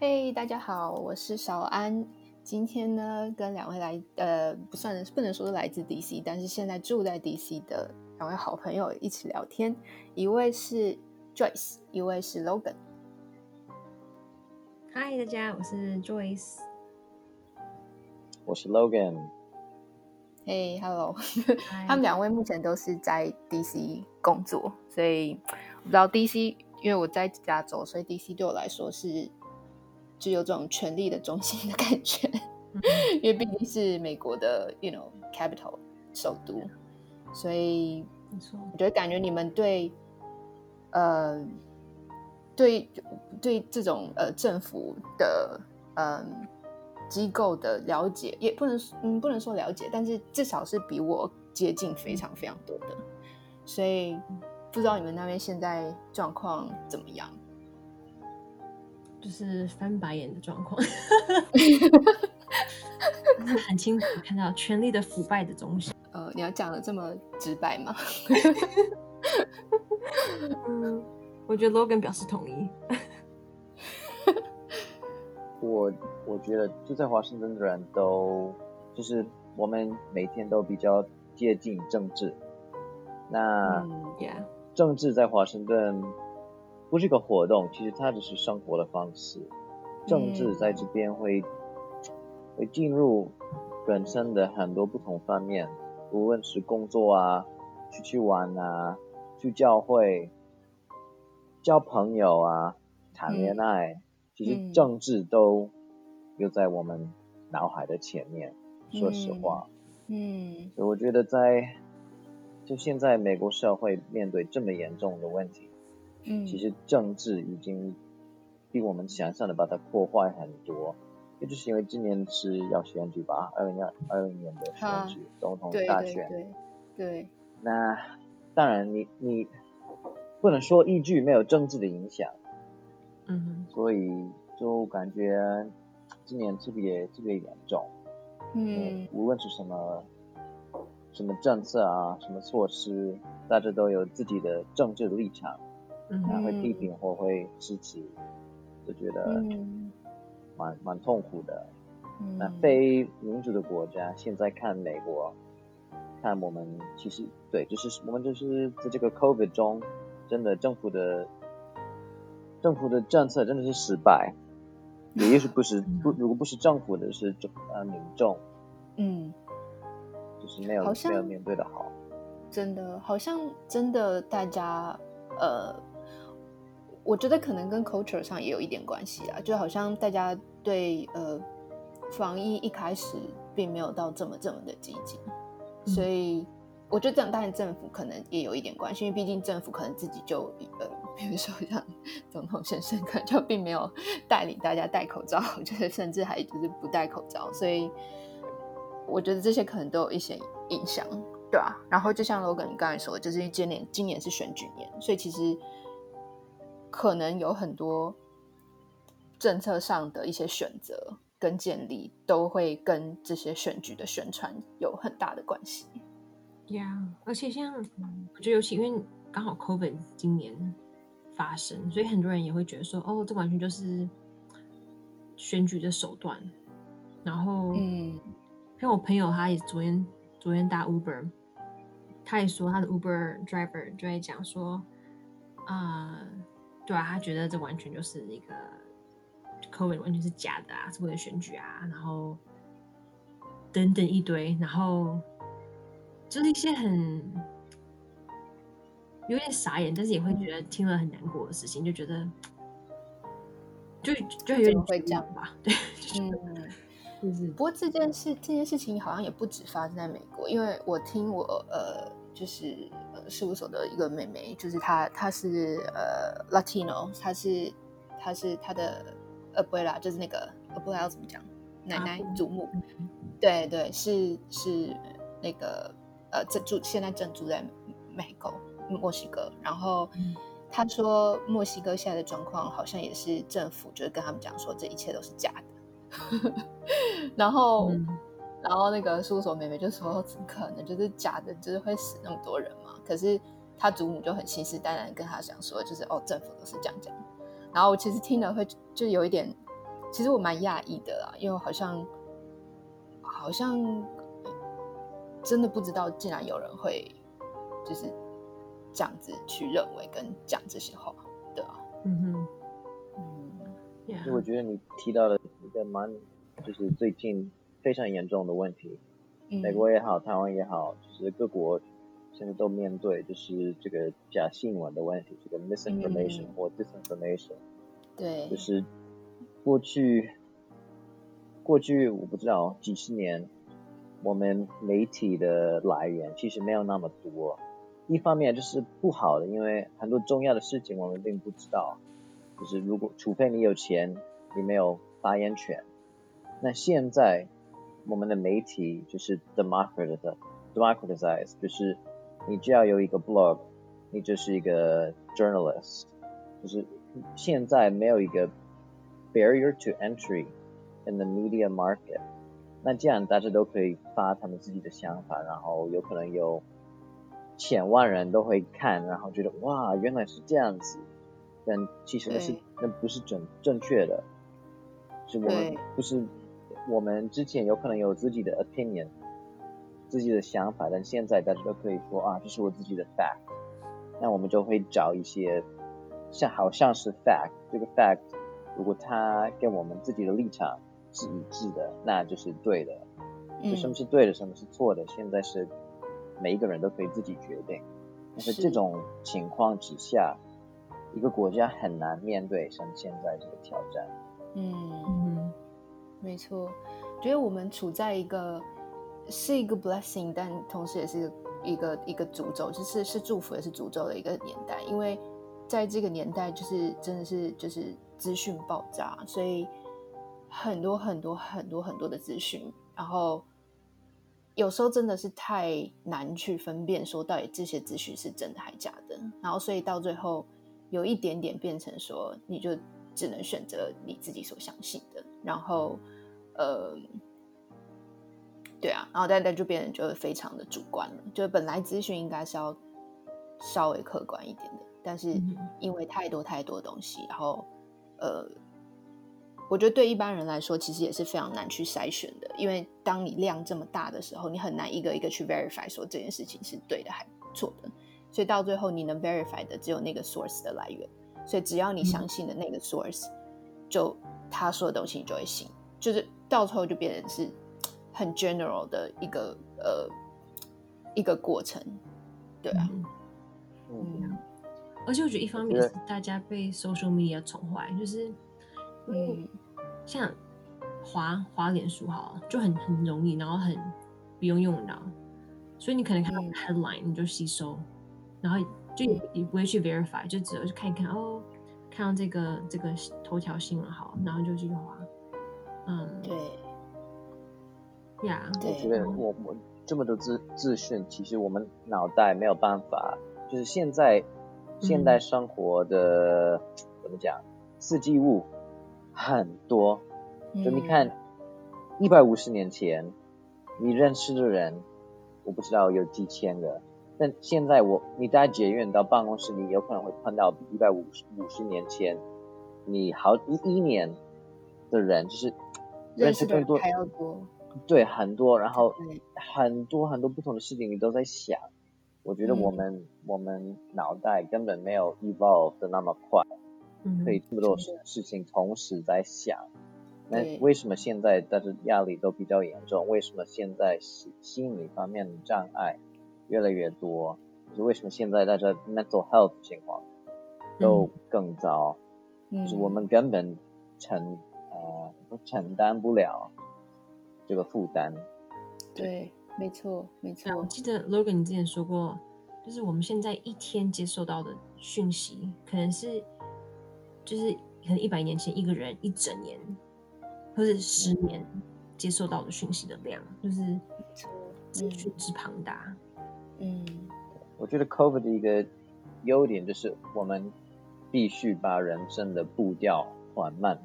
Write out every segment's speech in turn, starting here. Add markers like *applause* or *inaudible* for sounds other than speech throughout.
嘿，hey, 大家好，我是小安。今天呢，跟两位来，呃，不算不能说是来自 DC，但是现在住在 DC 的两位好朋友一起聊天。一位是 Joyce，一位是 Logan。嗨，大家，我是 Joyce。我是 Logan。嘿，Hello。*laughs* 他们两位目前都是在 DC 工作，所以我不知道 DC，因为我在加州，所以 DC 对我来说是。就有这种权力的中心的感觉，嗯、*laughs* 因为毕竟是美国的，you know capital 首都，所以我觉得感觉你们对，呃，对对这种呃政府的嗯、呃、机构的了解，也不能嗯不能说了解，但是至少是比我接近非常非常多的，所以不知道你们那边现在状况怎么样？就是翻白眼的状况，*laughs* 很清楚看到权力的腐败的东西。呃，你要讲的这么直白吗？嗯，我觉得 Logan 表示同意。*laughs* 我我觉得住在华盛顿的人都就是我们每天都比较接近政治。那、嗯 yeah. 政治在华盛顿。不是一个活动，其实它只是生活的方式。政治在这边会、嗯、会进入本身的很多不同方面，无论是工作啊、出去玩啊、去教会、交朋友啊、谈恋爱，嗯、其实政治都又在我们脑海的前面。嗯、说实话，嗯，所以我觉得在就现在美国社会面对这么严重的问题。嗯，其实政治已经比我们想象的把它破坏很多，也就是因为今年是要选举吧，二零二二零年的选举，总统大选。对对对。对。那当然你，你你不能说一句没有政治的影响。嗯哼。所以就感觉今年特别特别严重。嗯。无论是什么什么政策啊，什么措施，大家都有自己的政治的立场。嗯，会批评或会支持，就觉得蛮蛮痛苦的。嗯，那非民主的国家现在看美国，看我们其实对，就是我们就是在这个 COVID 中，真的政府的政府的政策真的是失败，也就是不是不如果不是政府的是呃民众，嗯，就是没有没有面对的好，真的好像真的大家呃。我觉得可能跟 culture 上也有一点关系啊，就好像大家对呃防疫一开始并没有到这么这么的积极，嗯、所以我觉得这样当然政府可能也有一点关系，因为毕竟政府可能自己就呃，比如说像总统先生可能就并没有带领大家戴口罩，*laughs* 就是甚至还就是不戴口罩，所以我觉得这些可能都有一些影响，对啊，然后就像 Logan 你刚才说的，就是今年今年是选举年，所以其实。可能有很多政策上的一些选择跟建立，都会跟这些选举的宣传有很大的关系。呀，yeah, 而且像我觉得，尤其因为刚好 COVID 今年发生，所以很多人也会觉得说，哦，这完全就是选举的手段。然后，嗯，像我朋友，他也昨天昨天搭 Uber，他也说他的 Uber driver 就在讲说。对啊，他觉得这完全就是一个 COVID 完全是假的啊，是为了选举啊，然后等等一堆，然后就是一些很有点傻眼，但是也会觉得听了很难过的事情，就觉得就就有点会这样吧。对，嗯，就是。不过这件事这件事情好像也不止发生在美国，因为我听我呃。就是呃事务所的一个妹妹，就是她，她是呃 Latino，她是她是她的 abuela，就是那个 abuela 要怎么讲，奶奶祖母，对对，是是那个呃正住现在正住在美国墨西哥，然后她说墨西哥现在的状况好像也是政府就是跟他们讲说这一切都是假的，*laughs* 然后。嗯然后那个事务所妹妹就说：“怎么可能？就是假的，就是会死那么多人嘛？”可是他祖母就很信誓旦旦跟他讲说：“就是哦，政府都是这样讲。”然后我其实听了会就有一点其实我蛮讶异的啦，因为好像好像真的不知道，竟然有人会就是这样子去认为跟讲这些话，对啊，嗯哼，嗯，所以我觉得你提到的一个蛮就是最近非常严重的问题，嗯、美国也好，台湾也好，就是各国现在都面对就是这个假新闻的问题，这个 misinformation、嗯、或 disinformation，对，就是。过去，过去我不知道几十年，我们媒体的来源其实没有那么多。一方面就是不好的，因为很多重要的事情我们并不知道。就是如果除非你有钱，你没有发言权。那现在我们的媒体就是 democratize, democratize，就是你只要有一个 blog，你就是一个 journalist。就是现在没有一个。Barrier to entry in the media market。那这样大家都可以发他们自己的想法，然后有可能有千万人都会看，然后觉得哇，原来是这样子。但其实那是那不是正正确的，是我们不是我们之前有可能有自己的 opinion，自己的想法，但现在大家都可以说啊，这是我自己的 fact。那我们就会找一些像好像是 fact 这个 fact。如果它跟我们自己的立场是一致的，那就是对的。就什么是对的，什么是错的，现在是每一个人都可以自己决定。但是这种情况之下，一个国家很难面对像现在这个挑战。嗯嗯，没错，觉得我们处在一个是一个 blessing，但同时也是一个一个一个诅咒，就是是祝福也是诅咒的一个年代，因为在这个年代，就是真的是就是。资讯爆炸，所以很多很多很多很多的资讯，然后有时候真的是太难去分辨，说到底这些资讯是真的还是假的。然后所以到最后有一点点变成说，你就只能选择你自己所相信的。然后，呃，对啊，然后大家就变得就非常的主观了。就本来资讯应该是要稍微客观一点的，但是因为太多太多东西，然后。呃，我觉得对一般人来说，其实也是非常难去筛选的，因为当你量这么大的时候，你很难一个一个去 verify 说这件事情是对的还是错的，所以到最后你能 verify 的只有那个 source 的来源，所以只要你相信的那个 source，就他说的东西你就会信，就是到最后就变成是很 general 的一个呃一个过程，对啊，嗯。嗯。而且我觉得一方面是大家被 social media 宠坏，就是嗯，像滑滑脸书好了，就很很容易，然后很不用用脑，所以你可能看到 headline 你就吸收，然后就也也不会去 verify，就只有去看一看哦，看到这个这个头条新闻好，然后就继续滑。嗯，对，呀，我觉得我我这么多资资讯，其实我们脑袋没有办法，就是现在。现代生活的、嗯、怎么讲？四季物很多，就你看，一百五十年前你认识的人，我不知道有几千个，但现在我你在捷运到办公室，你有可能会碰到比一百五十五十年前你好一一年的人，就是认识更多，还要多，对，很多，然后很多很多不同的事情你都在想。我觉得我们、嗯、我们脑袋根本没有 evolve 的那么快，嗯、可以这么多事情同时在想。那为什么现在大家压力都比较严重？为什么现在心心理方面的障碍越来越多？就是为什么现在大家 mental health 情况都更糟？嗯、就是我们根本承呃承担不了这个负担。对。没错，没错。我记得 Logan，你之前说过，就是我们现在一天接受到的讯息，可能是，就是可能一百年前一个人一整年，或者十年接受到的讯息的量，就是资讯之庞大。嗯，我觉得 COVID 的一个优点就是我们必须把人生的步调缓慢。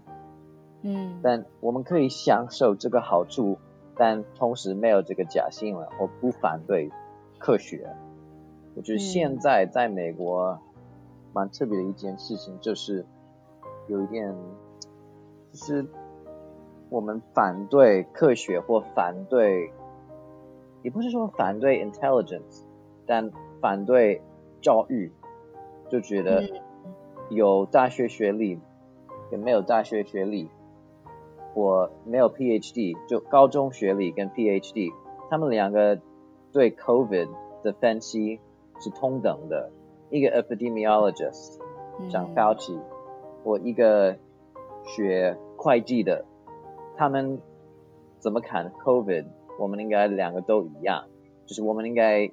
嗯，但我们可以享受这个好处。但同时没有这个假新闻，我不反对科学。我觉得现在在美国蛮特别的一件事情，就是有一点，就是我们反对科学或反对，也不是说反对 intelligence，但反对教育，就觉得有大学学历跟没有大学学历，我没有 PhD，就高中学历跟 PhD，他们两个对 COVID 的分析是同等的。一个 epidemiologist，像 Fauci，我一个学会计的。他们怎么看 COVID？我们应该两个都一样，就是我们应该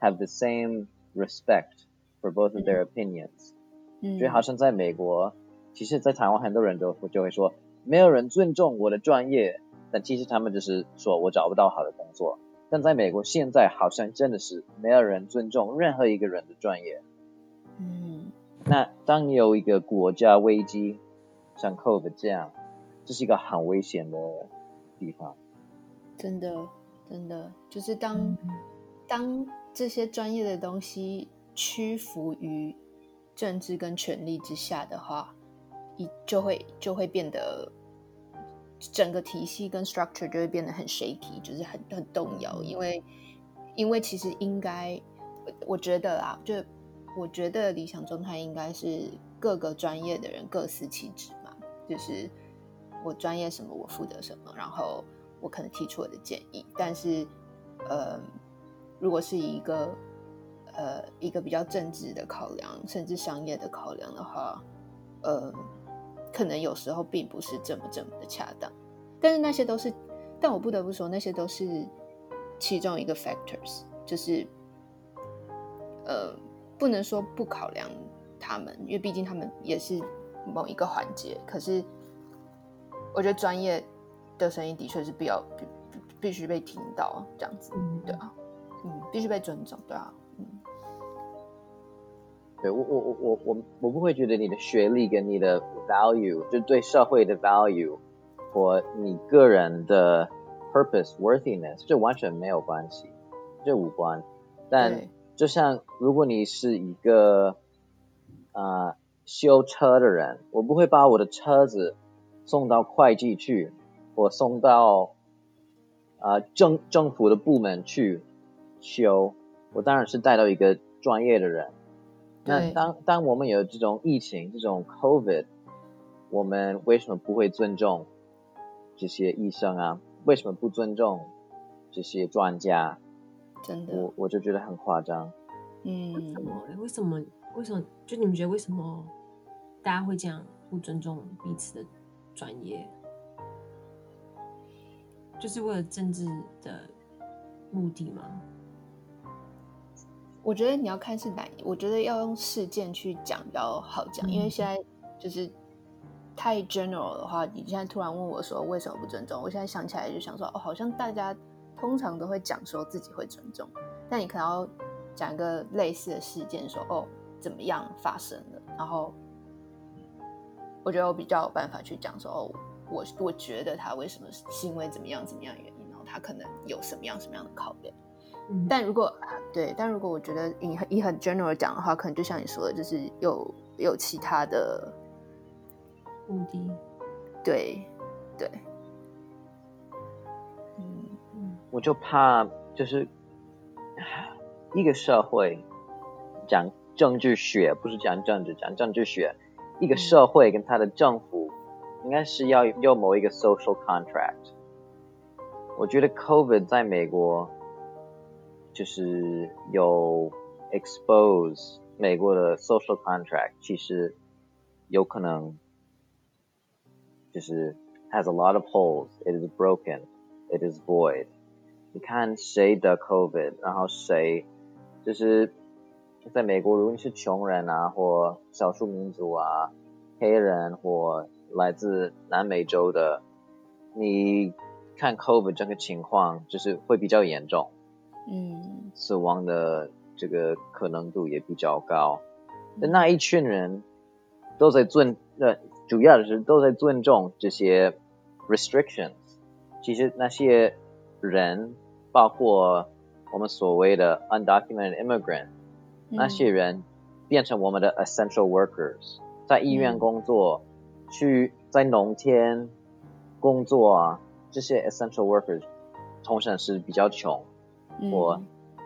have the same respect for both of their opinions。嗯，就好像在美国，其实，在台湾很多人都就会说，没有人尊重我的专业，但其实他们就是说我找不到好的工作。但在美国，现在好像真的是没有人尊重任何一个人的专业。嗯，那当你有一个国家危机，像 COVID 这样。这是一个很危险的地方，真的，真的，就是当当这些专业的东西屈服于政治跟权力之下的话，一就会就会变得整个体系跟 structure 就会变得很 shaky，就是很很动摇。因为因为其实应该，我觉得啦，就我觉得理想状态应该是各个专业的人各司其职嘛，就是。我专业什么，我负责什么，然后我可能提出我的建议。但是，呃，如果是一个呃一个比较政治的考量，甚至商业的考量的话，呃，可能有时候并不是这么这么的恰当。但是那些都是，但我不得不说，那些都是其中一个 factors，就是呃，不能说不考量他们，因为毕竟他们也是某一个环节。可是。我觉得专业的声音的确是必要必必须被听到，这样子，嗯，对啊，嗯，必须被尊重，对啊，嗯，对我我我我我我不会觉得你的学历跟你的 value 就对社会的 value 或你个人的 purpose worthiness 这完全没有关系，这无关。但就像如果你是一个啊、呃、修车的人，我不会把我的车子。送到会计去，或送到啊、呃、政政府的部门去修，我当然是带到一个专业的人。那当当我们有这种疫情，这种 COVID，我们为什么不会尊重这些医生啊？为什么不尊重这些专家？真的，我我就觉得很夸张。嗯，为什么？为什么？为什么？就你们觉得为什么大家会这样不尊重彼此的？专业，就是为了政治的目的吗？我觉得你要看是哪，我觉得要用事件去讲比较好讲，嗯，因为现在就是太 general 的话，你现在突然问我说为什么不尊重，我现在想起来就想说，哦，好像大家通常都会讲说自己会尊重，但你可能要讲一个类似的事件，说哦怎么样发生的，然后。我觉得我比较有办法去讲说，哦，我我觉得他为什么是因为怎么样怎么样原因，然后他可能有什么样什么样的考量。嗯，但如果对，但如果我觉得以以很 general 讲的话，可能就像你说的，就是有有其他的目的。对对，嗯嗯，我就怕就是一个社会讲政治学，不是讲政治，讲政治学。一个社会跟他的政府应该是要有某一个 social contract。我觉得 COVID 在美国就是有 expose 美国的 social contract，其实有可能就是 has a lot of holes, it is broken, it is void。你看谁得 COVID，然后谁就是。在美国，如果你是穷人啊，或少数民族啊，黑人或 来自南美洲的，你看 COVID 这个情况，就是会比较严重，嗯，死亡的这个可能度也比较高。那那一群人都在尊，呃，主要的是都在尊重这些 restrictions。其实那些人，包括我们所谓的 undocumented immigrant。那些人变成我们的 essential workers，在医院工作，嗯、去在农田工作啊，这些 essential workers 通常是比较穷或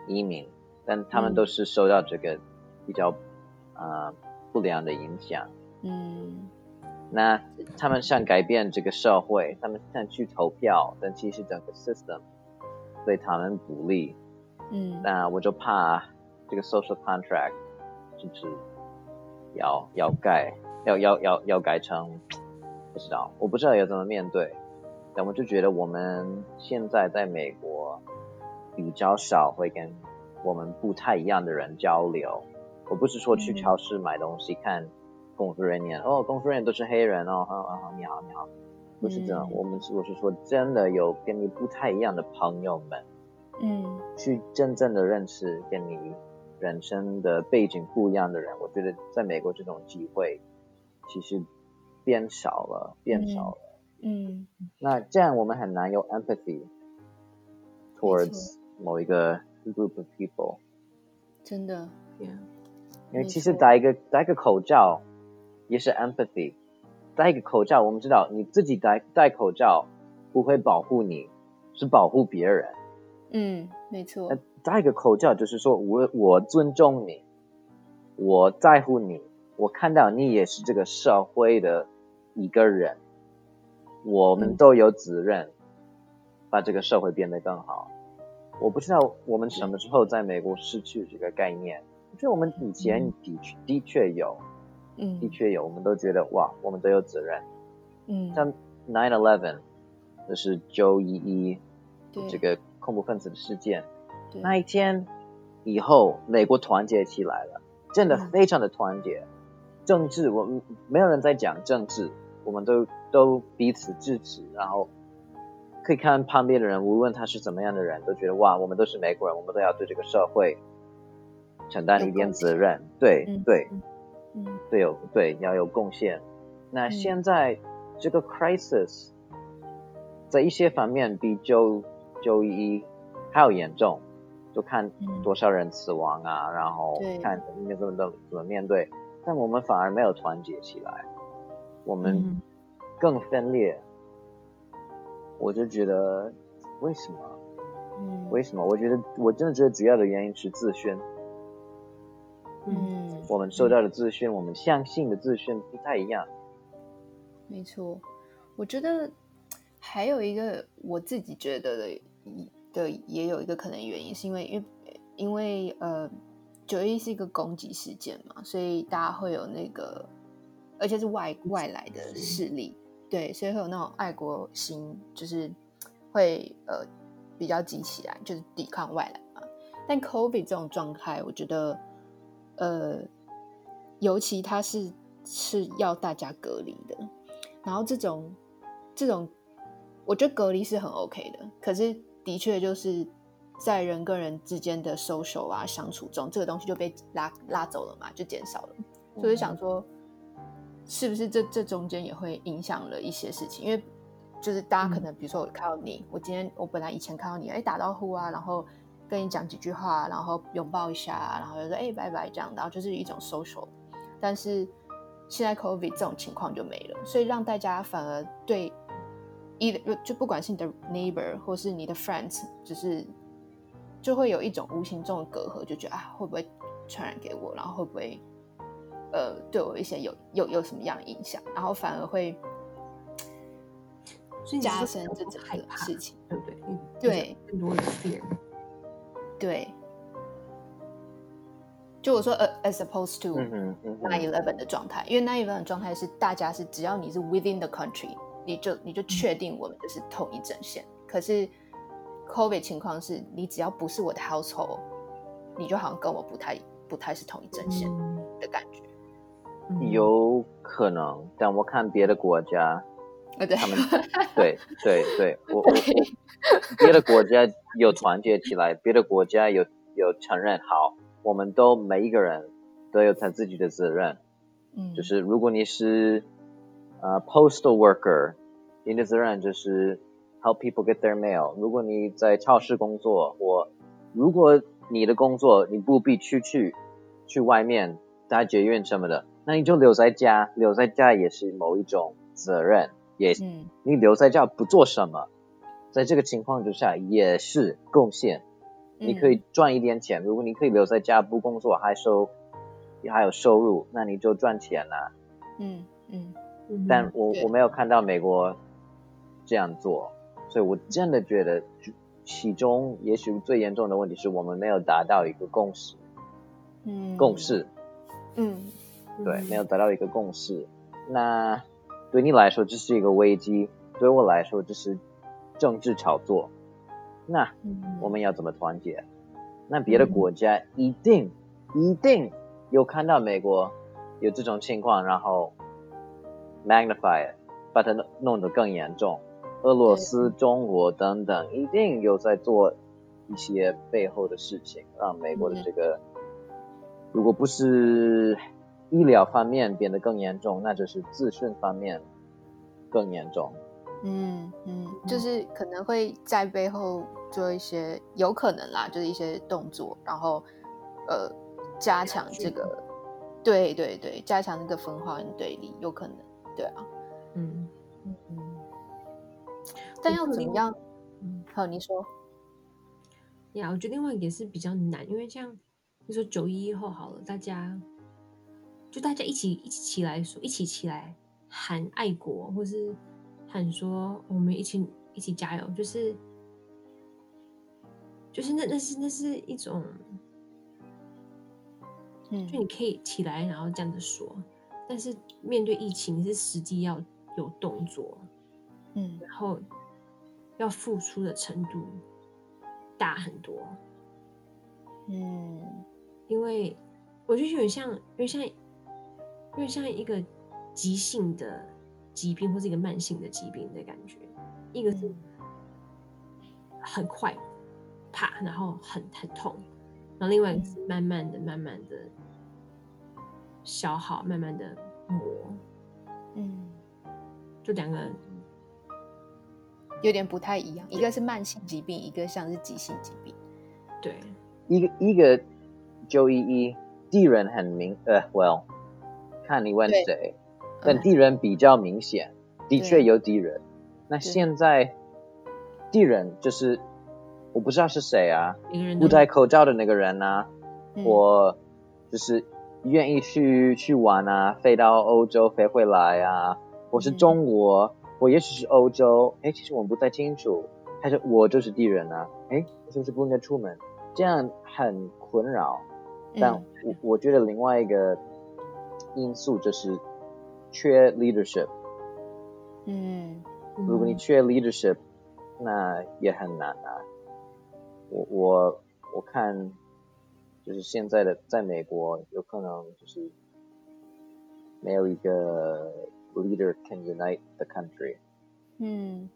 移民，嗯、但他们都是受到这个比较啊、呃、不良的影响。嗯，那他们想改变这个社会，他们想去投票，但其实整个 system 对他们不利。嗯，那我就怕这个 social contract 就是要要改，要要要要改成不知道，我不知道要怎么面对。但我就觉得我们现在在美国比较少会跟我们不太一样的人交流。我不是说去超市买东西、嗯、看。工作人员哦，工作人员都是黑人哦，你好你好，不是这样，嗯、我们我是说真的有跟你不太一样的朋友们，嗯，去真正的认识跟你人生的背景不一样的人，我觉得在美国这种机会其实变少了，变少了，嗯，嗯，那这样我们很难有 empathy towards 某一个 group of people，真的，yeah，因为其实戴一个戴个口罩。也是 empathy，戴一个口罩，我们知道你自己戴戴口罩不会保护你，是保护别人。嗯，没错。戴一个口罩就是说我我尊重你，我在乎你，我看到你也是这个社会的一个人，我们都有责任把这个社会变得更好。我不知道我们什么时候在美国失去这个概念，我觉得我们以前的确的确有。嗯，的确有，我们都觉得哇，我们都有责任。嗯，像 nine eleven，就是九一一这个恐怖分子的事件，那一天以后，美国团结起来了，真的非常的团结。嗯、政治，我们没有人在讲政治，我们都都彼此支持，然后可以看旁边的人，无论他是怎么样的人，都觉得哇，我们都是美国人，我们都要对这个社会承担一点责任。对、嗯、对。嗯，对，有对要有贡献。那现在这个 crisis 在一些方面比九九一一还要严重，就看多少人死亡啊，嗯、然后看应该怎么怎么面对。但我们反而没有团结起来，我们更分裂。嗯、我就觉得为什么？嗯，为什么？我觉得我真的觉得主要的原因是自宣。嗯，我们受到的自宣，嗯、我们相信的自宣不太一样。没错，我觉得还有一个我自己觉得的的也有一个可能原因，是因为因为因为呃九一是一个攻击事件嘛，所以大家会有那个，而且是外外来的势力，对，所以会有那种爱国心，就是会呃比较激起来，就是抵抗外来嘛。但 COVID 这种状态，我觉得。呃，尤其他是是要大家隔离的，然后这种这种，我觉得隔离是很 OK 的，可是的确就是在人跟人之间的 social 啊相处中，这个东西就被拉拉走了嘛，就减少了。所以想说，是不是这这中间也会影响了一些事情？因为就是大家可能比如说我看到你，我今天我本来以前看到你，哎，打招呼啊，然后。跟你讲几句话，然后拥抱一下，然后就说哎拜拜这样，然后就是一种 social。但是现在 COVID 这种情况就没了，所以让大家反而对一就不管是你的 neighbor 或是你的 friends，就是就会有一种无形中的隔阂，就觉得啊会不会传染给我，然后会不会呃对我一些有有有什么样的影响，然后反而会加深这整个事情，对不对？对，更多的 fear。对，就我说，呃，as opposed to nine eleven 的状态，因为 nine eleven 的状态是大家是只要你是 within the country，你就你就确定我们就是同一阵线。可是 COVID 情况是你只要不是我的 household，你就好像跟我不太不太是同一阵线的感觉。有可能，但我看别的国家。对他们对 *laughs* 对对，我我我别的国家有团结起来，别的国家有有承认好，我们都每一个人都有他自己的责任。嗯，就是如果你是呃、uh, postal worker，你的责任就是 help people get their mail。如果你在超市工作，或如果你的工作你不必出去去外面搭捷运什么的，那你就留在家，留在家也是某一种责任。也，嗯、你留在家不做什么，在这个情况之下也是贡献。你可以赚一点钱，如果你可以留在家不工作还收，还有收入，那你就赚钱了。嗯嗯。但我我没有看到美国这样做，所以我真的觉得其中也许最严重的问题是我们没有达到一个共识。嗯。共识。嗯。对，没有达到一个共识。那对你来说这是一个危机，对我来说这是政治炒作。那我们要怎么团结？那别的国家一定、嗯、一定有看到美国有这种情况，然后 magnify 把它弄弄得更严重。俄罗斯、中国等等一定有在做一些背后的事情，让美国的这个、嗯、如果不是医疗方面变得更严重，那就是资讯方面更严重。嗯嗯，就是可能会在背后做一些有可能啦，就是一些动作，然后呃加强这个，对对对，加强这个分化跟对立，有可能，对啊，嗯。嗯嗯，但要怎么样？嗯，好，你说。呀，我觉得另外也是比较难，因为像你说九一一后好了，大家就大家一起一起起来说，一起起来喊爱国，或是。喊说：“我们一起一起加油！”就是，就是那那是那是一种，嗯，就你可以起来，然后这样子说。但是面对疫情，是实际要有动作，嗯，然后要付出的程度大很多，嗯，因为我就觉得像，有点像，有点像一个急性的。疾病或是一个慢性的疾病的感觉，一个是很快，啪，然后很很痛，然后另外一个是慢慢的、慢慢的消耗，慢慢的磨，嗯，就两个有点不太一样，一个是慢性疾病，一个像是急性疾病，对，一个一个九一一地人很明，呃，well，看你问谁。但地人比较明显，的确有敌人。那现在地人就是我不知道是谁啊，不戴口罩的那个人啊，嗯、我就是愿意去去玩啊，飞到欧洲飞回来啊。我是中国，嗯、我也许是欧洲，哎，其实我们不太清楚，还是我就是地人啊？哎，是不是不应该出门？这样很困扰。但我、嗯、我觉得另外一个因素就是。缺 leadership，嗯，如果你缺 leadership，那也很难啊。我我我看，就是现在的在美国，有可能就是没有一个 leader can unite the country。嗯，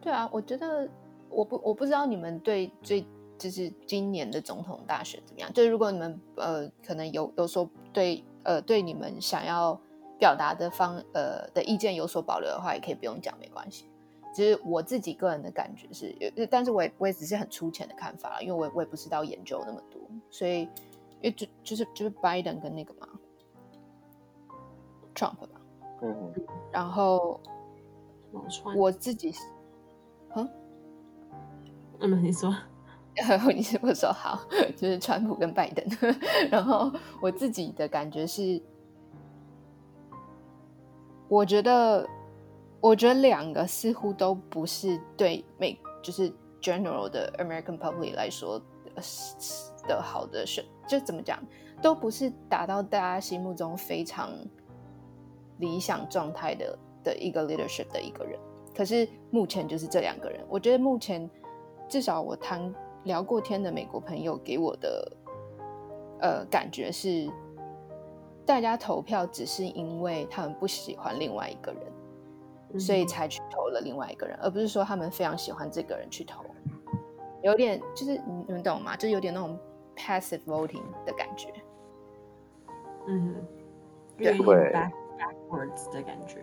对啊，我觉得我不我不知道你们对最就是今年的总统大选怎么样？就是如果你们呃可能有有所对呃对你们想要。表达的方呃的意见有所保留的话，也可以不用讲，没关系。其实我自己个人的感觉是，但是我也我也只是很粗浅的看法，因为我我也不知道研究那么多，所以因为就就是就是拜登跟那个嘛，Trump，嗯，然后我自己，嗯，*laughs* 嗯，你说，*laughs* 你是不是说好，*laughs* 就是川普跟拜登，然后我自己的感觉是。我觉得，我觉得两个似乎都不是对美，就是 general 的 American public 来说的好的选，就怎么讲，都不是达到大家心目中非常理想状态的的一个 leadership 的一个人。可是目前就是这两个人，我觉得目前至少我谈聊过天的美国朋友给我的呃感觉是。大家投票只是因为他们不喜欢另外一个人，嗯、所以才去投了另外一个人，而不是说他们非常喜欢这个人去投。有点就是你们懂吗？就有点那种 passive voting 的感觉。嗯，对，backwards 的感觉。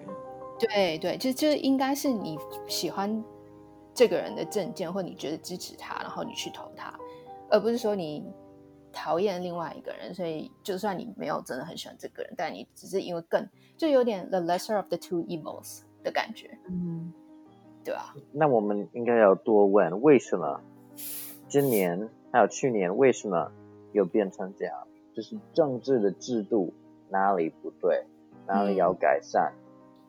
对对，就就应该是你喜欢这个人的证件，或你觉得支持他，然后你去投他，而不是说你。讨厌另外一个人，所以就算你没有真的很喜欢这个人，但你只是因为更就有点 the lesser of the two evils 的感觉。嗯，对啊。那我们应该要多问，为什么今年还有去年为什么又变成这样？就是政治的制度哪里不对，哪里要改善？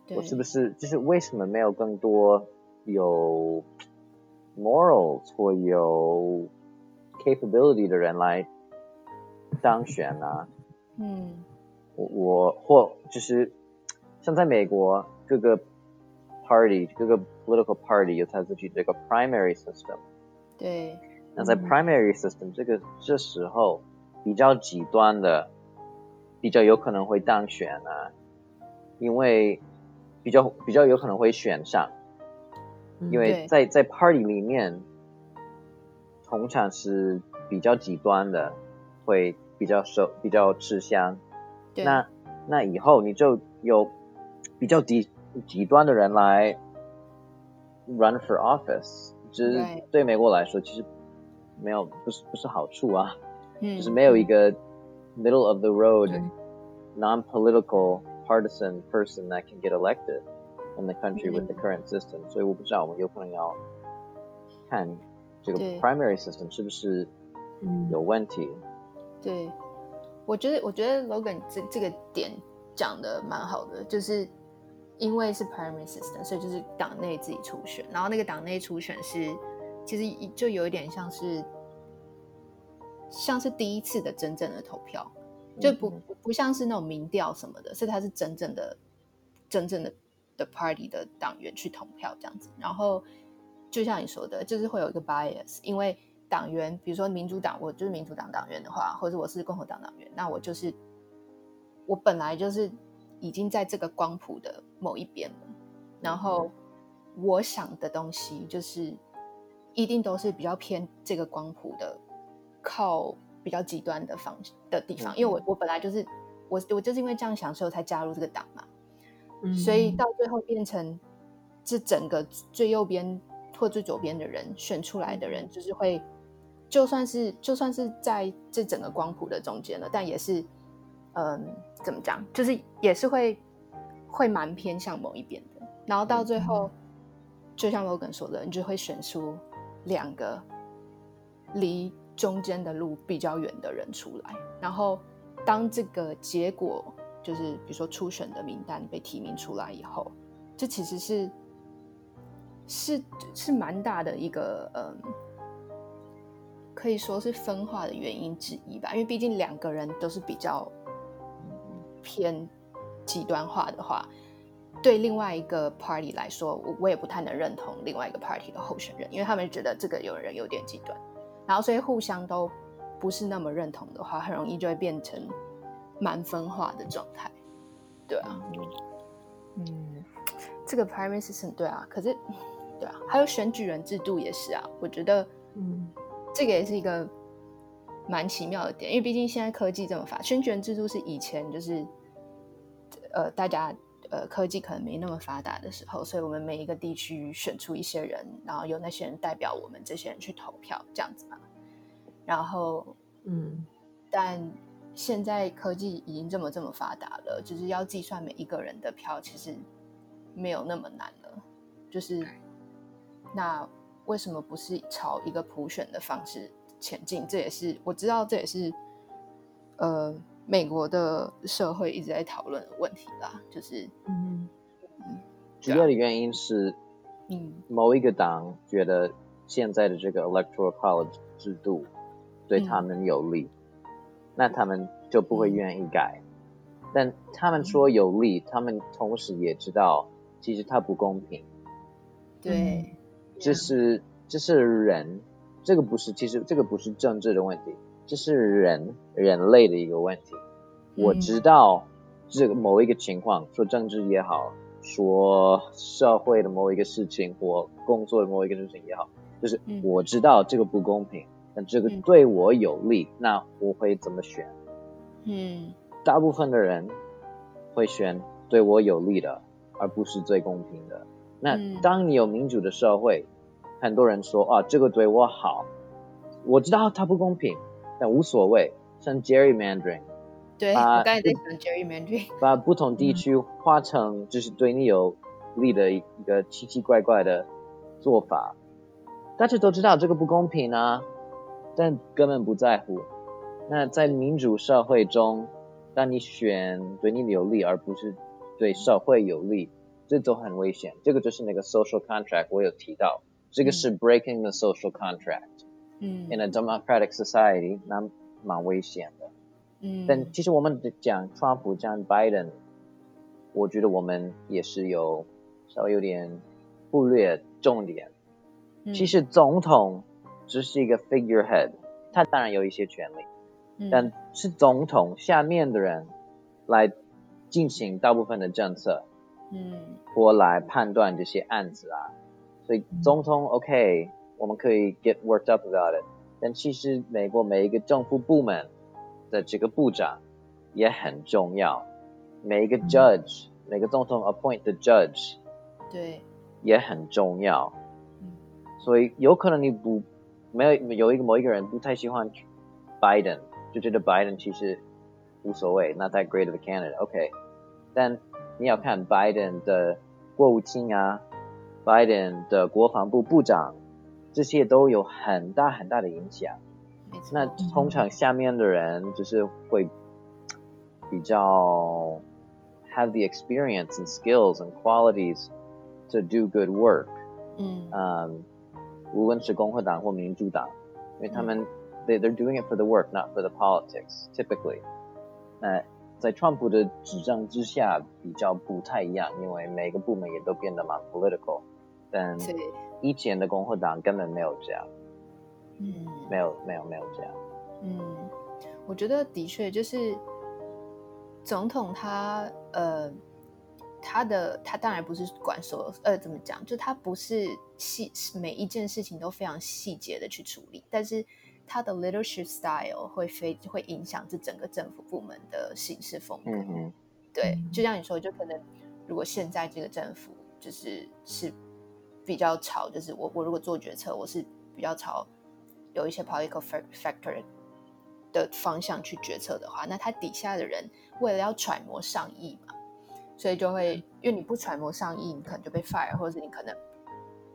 嗯、我是不是就是为什么没有更多有 morals 或有 capability 的人来当选呢？嗯，我我或就是像在美国各个 party 各个 political party 有他自己这个 primary system。对。那在 primary system、嗯、这个这时候。比较极端的，比较有可能会当选啊，因为比较比较有可能会选上，因为在在 party 里面，通常是比较极端的，会比较受比较吃香。那那以后你就有比较极极端的人来 run for office，就是对美国来说其实没有不是不是好处啊。就是没有一个 middle of the road non-political partisan person that can get elected in the country with the current system，所以我不知道我们有可能要看这个 primary system 是不是有问题。对，我觉得我觉得 Logan 这这个点讲的蛮好的，就是因为是 primary system，所以就是党内自己初选，然后那个党内初选是其实就有一点像是。像是第一次的真正的投票，就不不像是那种民调什么的，是他是真正的真正的的 party 的党员去投票这样子。然后就像你说的，就是会有一个 bias，因为党员，比如说民主党，我就是民主党党员的话，或者我是共和党党员，那我就是我本来就是已经在这个光谱的某一边了，然后我想的东西就是一定都是比较偏这个光谱的。靠比较极端的方的地方，因为我我本来就是我我就是因为这样想，所以我才加入这个党嘛，嗯，所以。到最后变成这整个最右边或最左边的人选出来的人，就是会就算是就算是在这整个光谱的中间了，但也是嗯怎么讲，就是也是会会蛮偏向某一边的，然后到最后，嗯，就像 Logan 说的，你就会选出两个离。中间的路比较远的人出来，然后当这个结果就是比如说初选的名单被提名出来以后，这其实是是是蛮大的一个嗯，可以说是分化的原因之一吧。因为毕竟两个人都是比较偏极端化的话，对另外一个 party 来说，我我也不太能认同另外一个 party 的候选人，因为他们觉得这个有人有点极端。然后，所以互相都不是那么认同的话，很容易就会变成蛮分化的状态，对啊，嗯，这个 primary system 对啊，可是对啊，还有选举人制度也是啊，我觉得，嗯，这个也是一个蛮奇妙的点，因为毕竟现在科技这么发达，选举人制度是以前就是呃大家。呃，科技可能没那么发达的时候，所以我们每一个地区选出一些人，然后由那些人代表我们这些人去投票，这样子嘛。然后，嗯，但现在科技已经这么这么发达了，就是要计算每一个人的票，其实没有那么难了。就是，那为什么不是朝一个普选的方式前进？这也是我知道，这也是呃。美国的社会一直在讨论的问题啦，就是，嗯，主要的原因是，嗯，某一个党觉得现在的这个 electoral college 制度对他们有利，嗯，那他们就不会愿意改。但他们说有利，他们同时也知道其实它不公平。对，这是这是人，这个不是，其实这个不是政治的问题。这是人人类的一个问题。我知道这个某一个情况，说政治也好，说社会的某一个事情或工作的某一个事情也好，就是我知道这个不公平，但这个对我有利，那我会怎么选？嗯，大部分的人会选对我有利的，而不是最公平的。那当你有民主的社会，很多人说啊，这个对我好，我知道它不公平。但无所谓，像 gerrymandering，对，我刚才在讲 gerrymandering，把不同地区划成就是对你有利的一个奇奇怪怪的做法，大家都知道这个不公平啊，但根本不在乎。那在民主社会中，当你选对你有利而不是对社会有利，这都很危险。这个就是那个 social contract，我有提到，这个是 breaking the social contract。嗯，in a democratic society，那蛮危险的。嗯，但其实我们讲川普讲拜登，我觉得我们也是有稍微有点忽略重点。其实总统只是一个 figurehead，他当然有一些权利。但是总统下面的人来进行大部分的政策，嗯，或来判断这些案子啊，所以总统 OK，我们可以 get worked up about it。但其实美国每一个政府部门的这个部长也很重要，每一个 judge，每个总统 appoint 的 judge，对，也很重要。所以有可能你不没有有一个某一个人不太喜欢 Biden。就觉得拜登其实无所谓，not that great of a candidate，OK，okay。但你要看拜登的国务卿啊，拜登的国防部部长，这些都有很大很大的影响。那通常下面的人就是会比较 have the experience and skills and qualities to do good work。嗯，嗯，无论是共和党或民主党，因为他们。嗯 They they're doing it for the work, not for the politics. Typically，那在川普的执政之下比较不太一样，因为每个部门也都变得蛮 political。 但以前的共和党根本没有这样，嗯，没有没有没有这样。嗯，我觉得的确就是总统他呃他的他当然不是管所有呃怎么讲，就他不是细每一件事情都非常细节的去处理，但是。他的 leadership style 会非会影响这整个政府部门的行事风格。嗯嗯，对，就像你说，就可能如果现在这个政府就是是比较朝，就是我我如果做决策，我是比较朝有一些 political factor 的方向去决策的话，那他底下的人为了要揣摩上意嘛，所以就会因为你不揣摩上意，你可能就被 fire，或者是你可能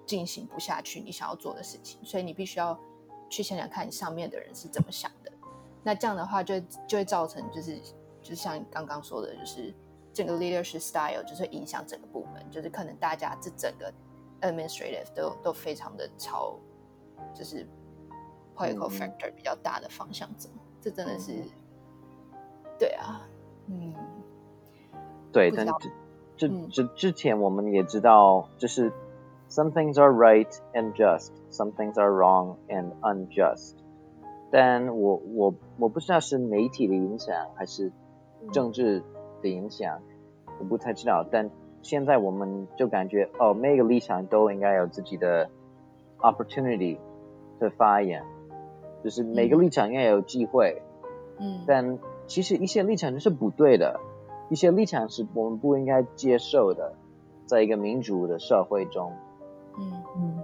进行不下去你想要做的事情，所以你必须要。去想想看你上面的人是怎么想的，那这样的话就就会造成就是就是像刚刚说的，就是整个 leadership style 就是影响整个部门，就是可能大家这整个 administrative 都都非常的朝就是 political factor 比较大的方向走，嗯、这真的是对啊，嗯，对，但这这之前我们也知道就是。Some things are right and just, some things are wrong and unjust. 但我我我不知道是媒体的影响还是政治的影响，我不太知道。但现在我们就感觉哦，每个立场都应该有自己的 opportunity 的发言，就是每个立场应该有机会。嗯。但其实一些立场是不对的，一些立场是我们不应该接受的，在一个民主的社会中。嗯嗯，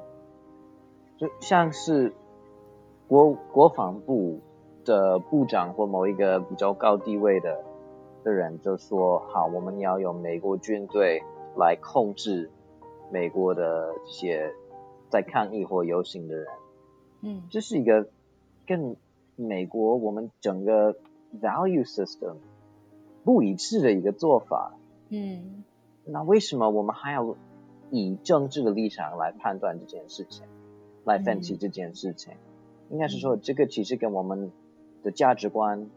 就像是国国防部的部长或某一个比较高地位的的人就说：“好，我们要用美国军队来控制美国的这些在抗议或游行的人。”嗯，这是一个跟美国我们整个 value system 不一致的一个做法。嗯，那为什么我们还要？以政治的立场来判断这件事情，来分析这件事情，嗯、应该是说这个其实跟我们的价值观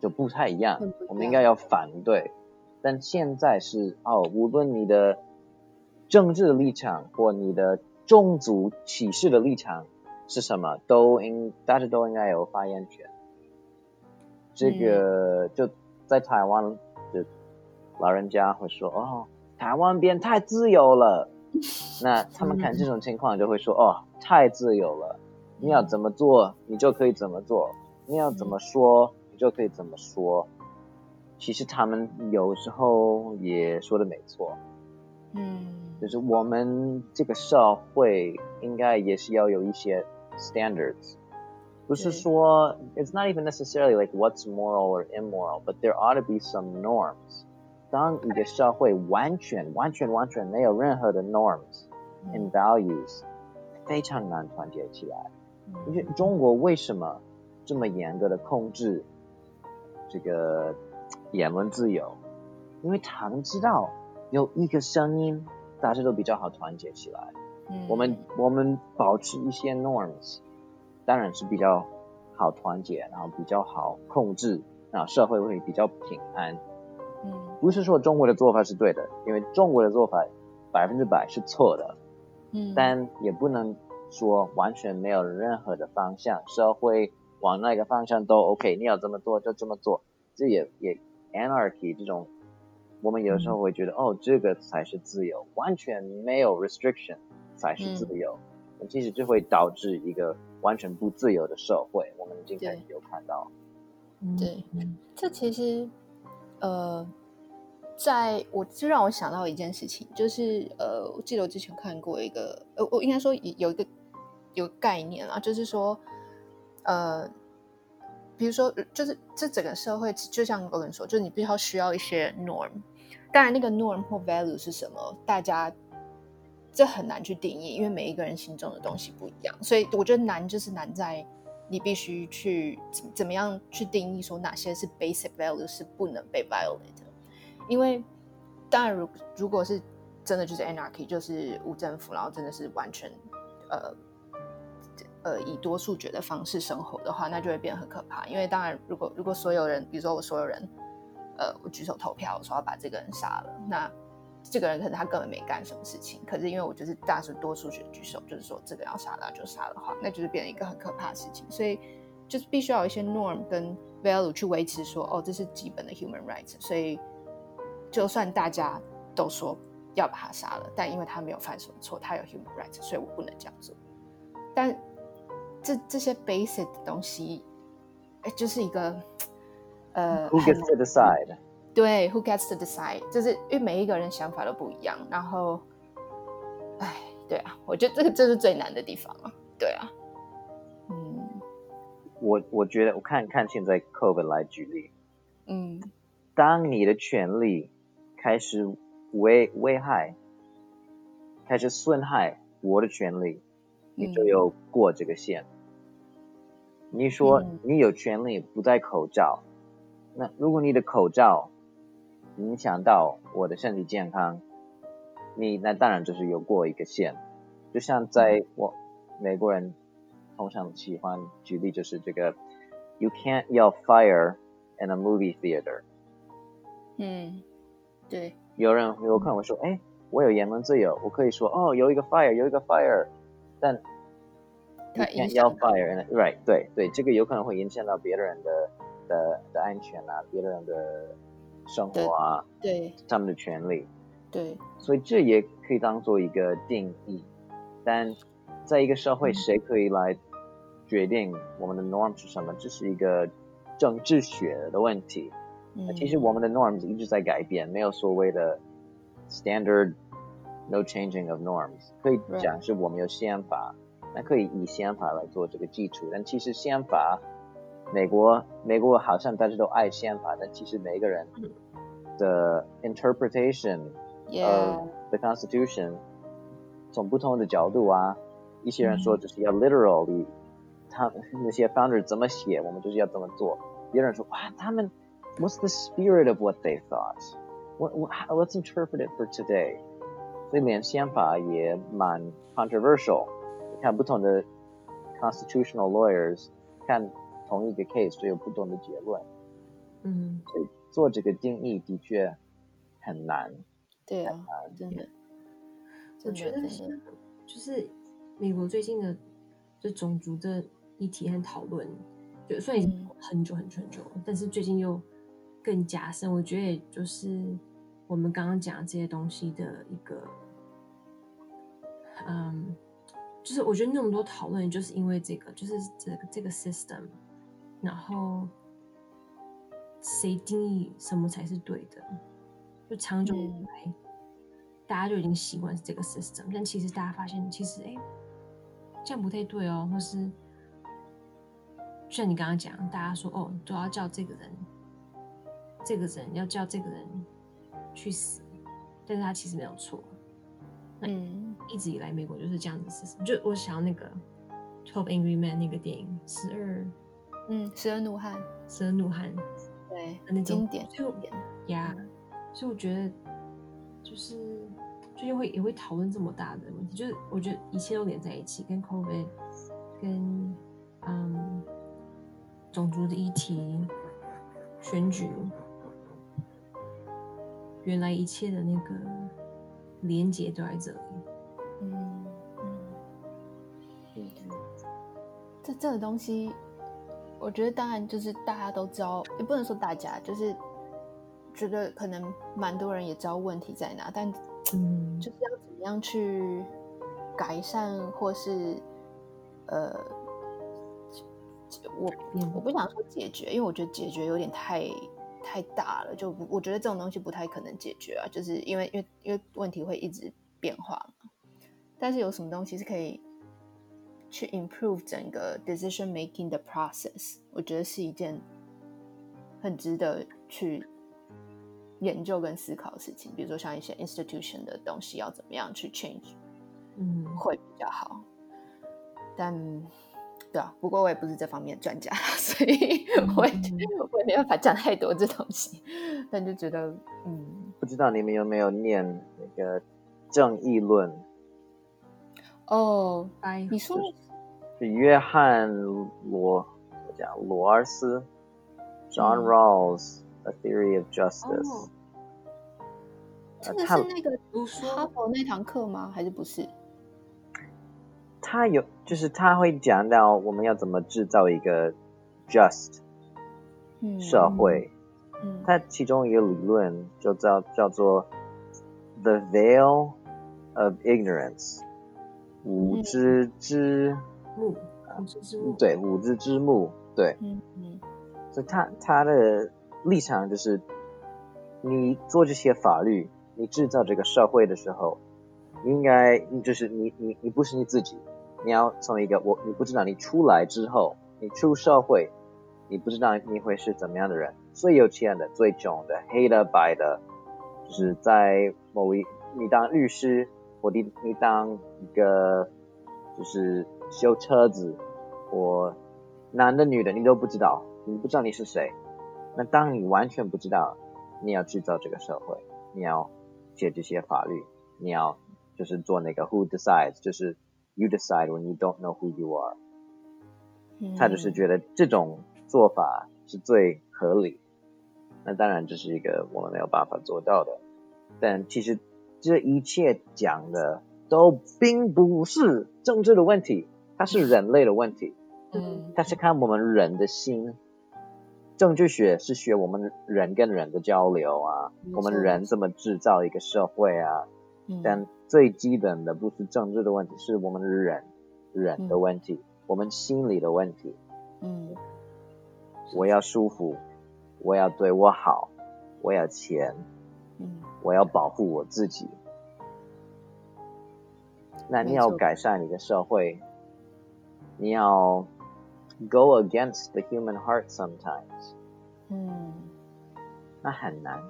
就不太一样，我们应该要反对。但现在是哦，无论你的政治立场或你的种族歧视的立场是什么，都应大家都应该有发言权。这个就在台湾，就老人家会说哦。台湾边太自由了，那他们看这种情况就会说：“哦，太自由了，你要怎么做，你就可以怎么做；你要怎么说，你就可以怎么说。”其实他们有时候也说的没错，嗯，就是我们这个社会应该也是要有一些 standards，不是说 It's not even necessarily like what's moral or immoral, but there ought to be some norms. 当一个社会完全完全完全没有任何的 norms and values，非常难团结起来。因为中国为什么这么严格的控制 这个言论自由？因为他们知道有一个声音，大家都比较好团结起来。嗯，我们我们保持一些 norms，当然是比较好团结，然后比较好控制，然后社会会比较平安。嗯，不是说中国的做法是对的，因为中国的做法百分之百是错的。嗯，但也不能说完全没有任何的方向，社会往那个方向都 OK，你要这么做就这么做，这也也 anarchy 这种。我们有时候会觉得，嗯、哦，这个才是自由，完全没有 restriction 才是自由。嗯、其实就会导致一个完全不自由的社会。我们今天有看到。对，这其实，呃，在我就让我想到一件事情，就是呃，我记得我之前看过一个，呃，我应该说有一个有概念啊，就是说，呃。比如说，就是这整个社会，就像我跟你说，就是你必须要需要一些 norm。当然，那个 norm 或 value 是什么，大家这很难去定义，因为每一个人心中的东西不一样。所以我觉得难就是难在你必须去怎怎么样去定义，说哪些是 basic value 是不能被 violate。因为当然，如如果是真的就是 anarchy，就是无政府，然后真的是完全呃。呃，以多数决的方式生活的话，那就会变得很可怕。因为当然，如果如果所有人，比如说我所有人，呃，我举手投票，我说要把这个人杀了，那这个人可能他根本没干什么事情，可是因为我就是大数多数决举手，就是说这个要杀，了就杀的话，那就是变成一个很可怕的事情。所以就是必须要有一些 norm 跟 value 去维持说，哦，这是基本的 human rights。所以就算大家都说要把他杀了，但因为他没有犯什么错，他有 human rights，所以我不能这样做。但这这些 basic 的东西，哎，就是一个呃，Who gets to decide？对，Who gets to decide？就是因为每一个人想法都不一样，然后，哎，对啊，我觉得这个这是最难的地方啊，对啊，嗯，我我觉得我看看现在 COVID 来举例，嗯，当你的权利开始危危害，开始损害我的权利，你就有过这个线。嗯你说你有权利不戴口罩，嗯，那如果你的口罩影响到我的身体健康，你那当然就是有过一个线。就像在我美国人通常喜欢举例，就是这个，You can't yell fire in a movie theater。嗯，对。有人有可能会说，哎，我有言论自由，我可以说，哦，有一个 fire，有一个 fire，但。Yell fire, right？对对，这个有可能会影响到别人的的的安全啊，别人的生活啊，对他们的权利，对，所以这也可以当做一个定义。但在一个社会，谁可以来决定我们的 norm 是什么？这是一个政治学的问题。嗯，其实我们的 norms 一直在改变，没有所谓的 standard no changing of norms。可以讲是我们有宪法。那可以以宪法来做这个基础，但其实宪法，美国美国好像大家都爱宪法，但其实每个人的 interpretation of the Constitution 从不同的角度啊，一些人说就是要 literally，他那些 founders 怎么写，我们就是要怎么做。别人说哇，他们 what's the spirit of what they thought？What what let's interpret it for today？所以连宪法也蛮 controversial。看不同的 constitutional lawyers 看同一个 case 就有不同的结论，嗯，所以做这个定义的确很难。对啊，真的，我觉得是就是美国最近的就种族的议题和讨论，就虽然已经很久很久很久，嗯，但是最近又更加深。我觉得也就是我们刚刚讲这些东西的一个，嗯。就是我觉得那么多讨论，就是因为这个，就是这个这个 system，然后谁定义什么才是对的？就长久以来，嗯，大家就已经习惯这个 system，但其实大家发现，其实哎，这样不太对哦，或是像你刚刚讲，大家说哦，都要叫这个人，这个人要叫这个人去死，但是他其实没有错。嗯，一直以来美国就是这样子是，就我想要那个《Twelve Angry Men》那个电影，十二，嗯，十二怒汉，十二怒汉，对，那种经典，就呀，所以我觉得就是最近会也会讨论这么大的问题，就是我觉得一切都连在一起，跟 COVID，跟嗯种族的议题，选举，原来一切的那个。连接都在这里。这这个东西，我觉得当然就是大家都知道，也不能说大家，就是觉得可能蛮多人也知道问题在哪，但嗯，就是要怎么样去改善，或是呃，我我不想说解决，因为我觉得解决有点太。太大了，就我觉得这种东西不太可能解决啊，就是因为因为因为问题会一直变化嘛。但是有什么东西是可以去 improve 整个 decision making 的 process？我觉得是一件很值得去研究跟思考的事情。比如说像一些 institution 的东西要怎么样去 change，嗯，会比较好。但对啊，不过我也不是这方面的专家，*laughs* 所以我也、嗯、我也没办法讲太多这东西。但就觉得，嗯，不知道你们有没有念那个《正义论》？哦，你说是约翰罗我讲罗尔斯，John Rawls，《A Theory of Justice》。哦，这个是那个哈佛那堂课吗？还是不是？他有，就是他会讲到我们要怎么制造一个 just 社会。嗯，他其中一个理论就叫叫做 the veil of ignorance，无知之幕，无知之幕，对，无知之木，对。嗯嗯。所以他他的立场就是，你做这些法律，你制造这个社会的时候，你应该就是你你你不是你自己。你要从一个我，你不知道你出来之后，你出社会，你不知道你会是怎么样的人，最有钱的、最穷的、黑的、白的，就是在某一，你当律师，或你你当一个，就是修车子，我男的、女的，你都不知道，你不知道你是谁。那当你完全不知道，你要制造这个社会，你要写这些法律，你要就是做那个 Who decides，就是。You decide when you don't know who you are。他只是觉得这种做法是最合理。那当然这是一个我们没有办法做到的。但其实这一切讲的都并不是政治的问题，它是人类的问题。嗯，它是看我们人的心。政治学是学我们人跟人的交流啊，我们人怎么制造一个社会啊。但最基本的不是政治的问题，是我们人人的问题，嗯、我们心理的问题。嗯，我要舒服，我要对我好，我要钱，嗯，我要保护我自己。那你要改善你的社会，你要 go against the human heart sometimes。嗯，那很难。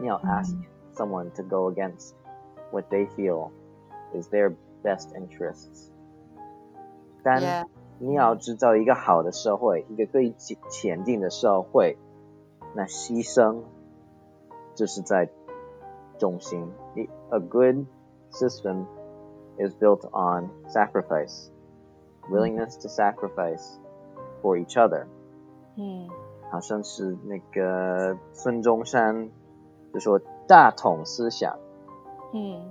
你要 ask someone to go against。What they feel is their best interests。但你要制造一个好的社会，一个可以前进的社会，那牺牲就是在中心。A good system is built on sacrifice, Willingness to sacrifice for each other。嗯，好像是那个孙中山就说大统思想。嗯，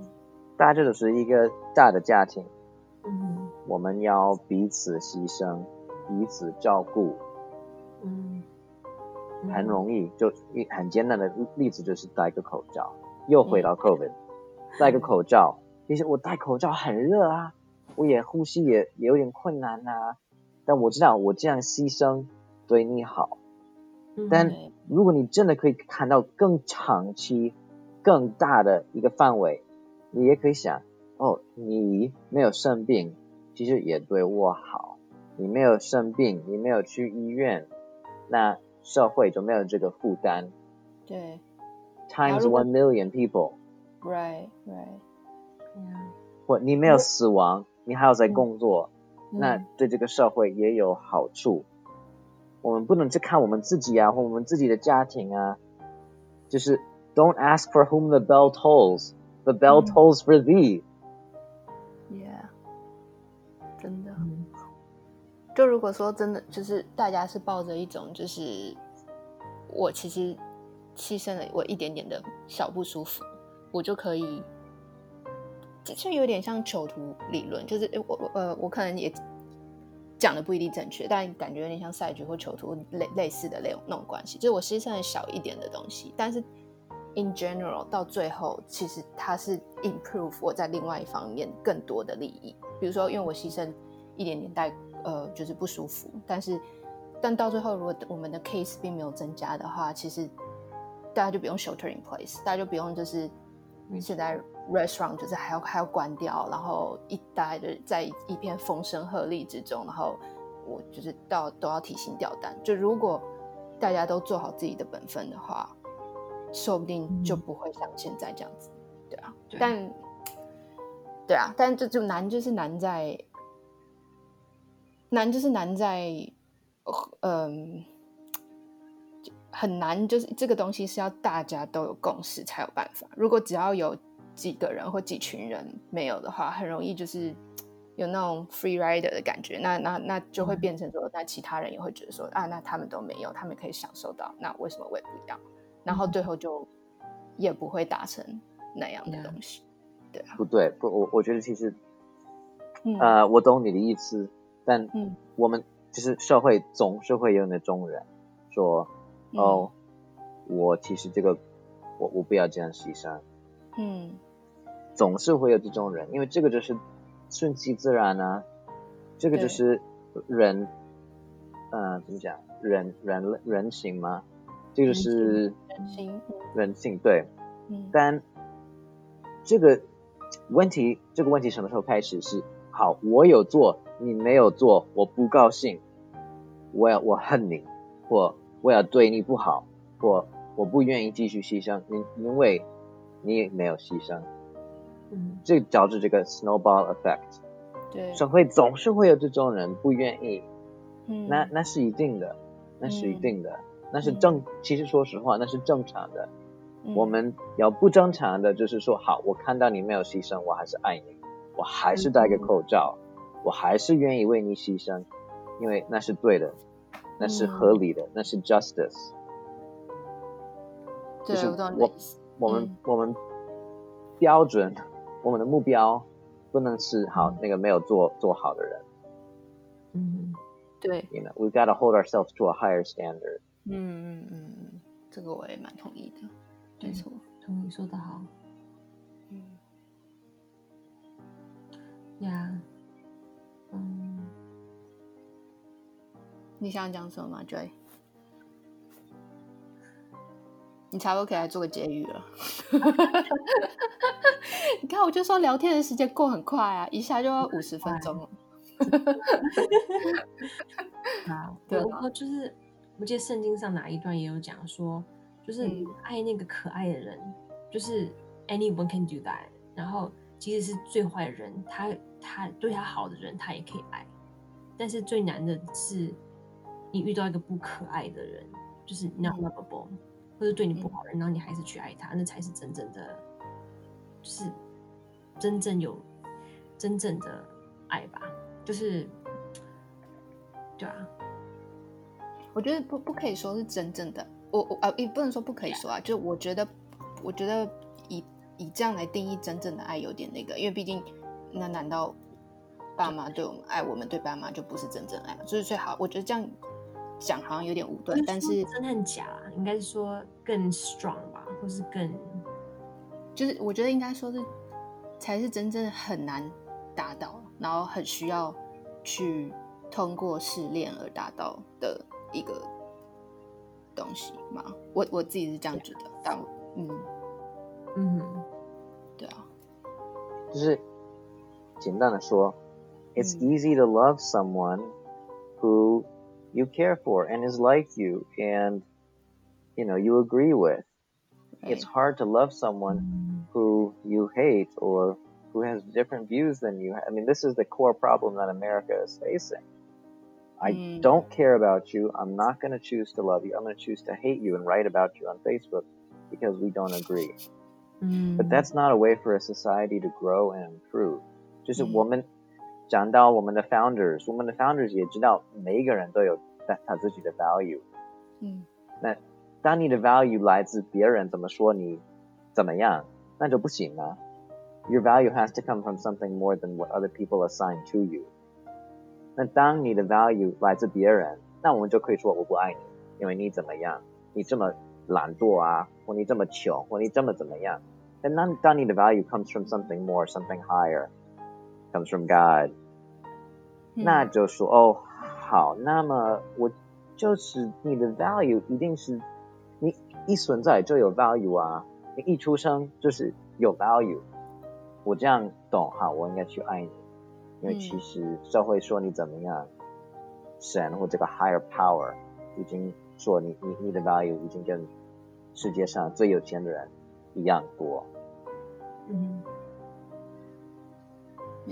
大家都是一个大的家庭，嗯，我们要彼此牺牲，彼此照顾，嗯，很容易，就一很简单的例子就是戴个口罩，又回到 COVID，戴个口罩，其实我戴口罩很热啊，我也呼吸也也有点困难啊，但我知道我这样牺牲对你好，但如果你真的可以看到更长期。更大的一个范围，你也可以想，哦，你没有生病，其实也对我好。你没有生病，你没有去医院，那社会就没有这个负担。对，times one million people。Right, right. Yeah. 或你没有死亡，你还要在工作，嗯、那对这个社会也有好处。我们不能只看我们自己啊，或我们自己的家庭啊，就是 Don't ask for whom the bell tolls, the bell tolls for thee. Yeah，真的。就如果说真的，就是大家是抱着一种，就是我其实牺牲了我一点点的小不舒服，我就可以，就有点像囚徒理论，就是我我呃我可能也讲的不一定正确，但感觉有点像赛局或囚徒类类似的那种那种关系，就是我牺牲了小一点的东西，但是 in general 到最后，其实它是 improve 我在另外一方面更多的利益，比如说因为我牺牲一点点带。呃，就是不舒服，但是，但到最后，如果我们的 case 并没有增加的话，其实大家就不用 shelter in place，大家就不用就是现在 restaurant 就是还要还要关掉，然后一大家就在一片风声鹤唳之中，然后我就是到都要提心吊胆。就如果大家都做好自己的本分的话，说不定就不会像现在这样子，嗯、对啊。对但对啊，但这就难，就是难在。难就是难在，嗯，很难，就是这个东西是要大家都有共识才有办法。如果只要有几个人或几群人没有的话，很容易就是有那种 free rider 的感觉。那那那就会变成说，那其他人也会觉得说，啊，那他们都没有，他们可以享受到，那为什么我也不一样？然后最后就也不会达成那样的东西。对啊，不对，不，我我觉得其实，呃，我懂你的意思。但我们就是社会总是会有那种人说，嗯、哦，我其实这个我我不要这样牺牲，嗯，总是会有这种人，因为这个就是顺其自然啊，这个就是人，嗯、呃，怎么讲，人人人性吗？这个是人性，人性对，嗯，但这个问题这个问题什么时候开始是？好，我有做，你没有做，我不高兴，我要我恨你，或我要对你不好，我我不愿意继续牺牲，因因为你也没有牺牲，嗯，这导致这个 snowball effect，对，社会总是会有这种人不愿意，嗯，那那是一定的，那是一定的，嗯、那是正，嗯、其实说实话，那是正常的，嗯、我们要不正常的就是说，好，我看到你没有牺牲，我还是爱你。我还是戴个口罩，嗯、我还是愿意为你牺牲，因为那是对的，那是合理的，嗯、那是 justice。对，就是我我们、嗯、我们标准，我们的目标不能是好、嗯、那个没有做做好的人。嗯，对。You know, we've got to hold ourselves to a higher standard。嗯嗯嗯嗯，这个我也蛮同意的，没错，同意说的好。呀，yeah, 嗯，你想讲什么吗，Joy？你差不多可以来做个结语了。*laughs* 你看，我就说聊天的时间过很快啊，一下就要五十分钟了。*laughs* 啊，对，然后就是，我记得圣经上哪一段也有讲说，就是爱那个可爱的人，嗯、就是 anyone can do that。然后，即使是最坏的人，他。他对他好的人，他也可以爱，但是最难的是你遇到一个不可爱的人，就是 not lovable，或者对你不好的人，然后你还是去爱他，那才是真正的，就是真正有真正的爱吧，就是对啊，我觉得不不可以说是真正的，我我啊也不能说不可以说啊，就我觉得我觉得以以这样来定义真正的爱有点那个，因为毕竟。那难道爸妈对我们爱，我们对爸妈就不是真正爱吗？所以最好，我觉得这样讲好像有点武断，但是真的很假，应该是说更 strong 吧，或是更，就是我觉得应该说是才是真正很难达到，然后很需要去通过试炼而达到的一个东西嘛。我我自己是这样觉得，但嗯嗯，对啊，就是。简单的说，It's easy to love someone who you care for and is like you and you know you agree with right. it's hard to love someone who you hate or who has different views than you i mean this is the core problem that america is facing i mm. don't care about you i'm not going to choose to love you i'm going to choose to hate you and write about you on facebook because we don't agree mm. but that's not a way for a society to grow and improve just mm. a hmm. woman 讲到我们的 founders，我们的 founders 也知道每一个人都有他他自己的 value。嗯，那当你的 value 来自别人怎么说你怎么样，那就不行了。Your value has to come from something more than what other people assign to you。那当你的 value 来自别人，那我们就可以说我不爱你，因为你怎么样，你这么懒惰啊，或你这么穷，或你这么怎么样。但当当你的 value comes from something more, something higher, comes from God，、嗯、那就说哦好，那么我。就是你的 value 一定是你一存在就有 value 啊，你一出生就是有 value。我这样懂哈，我应该去爱你，因为其实社会说你怎么样，神或这个 higher power 已经说你你你的 value 已经跟世界上最有钱的人一样多。嗯，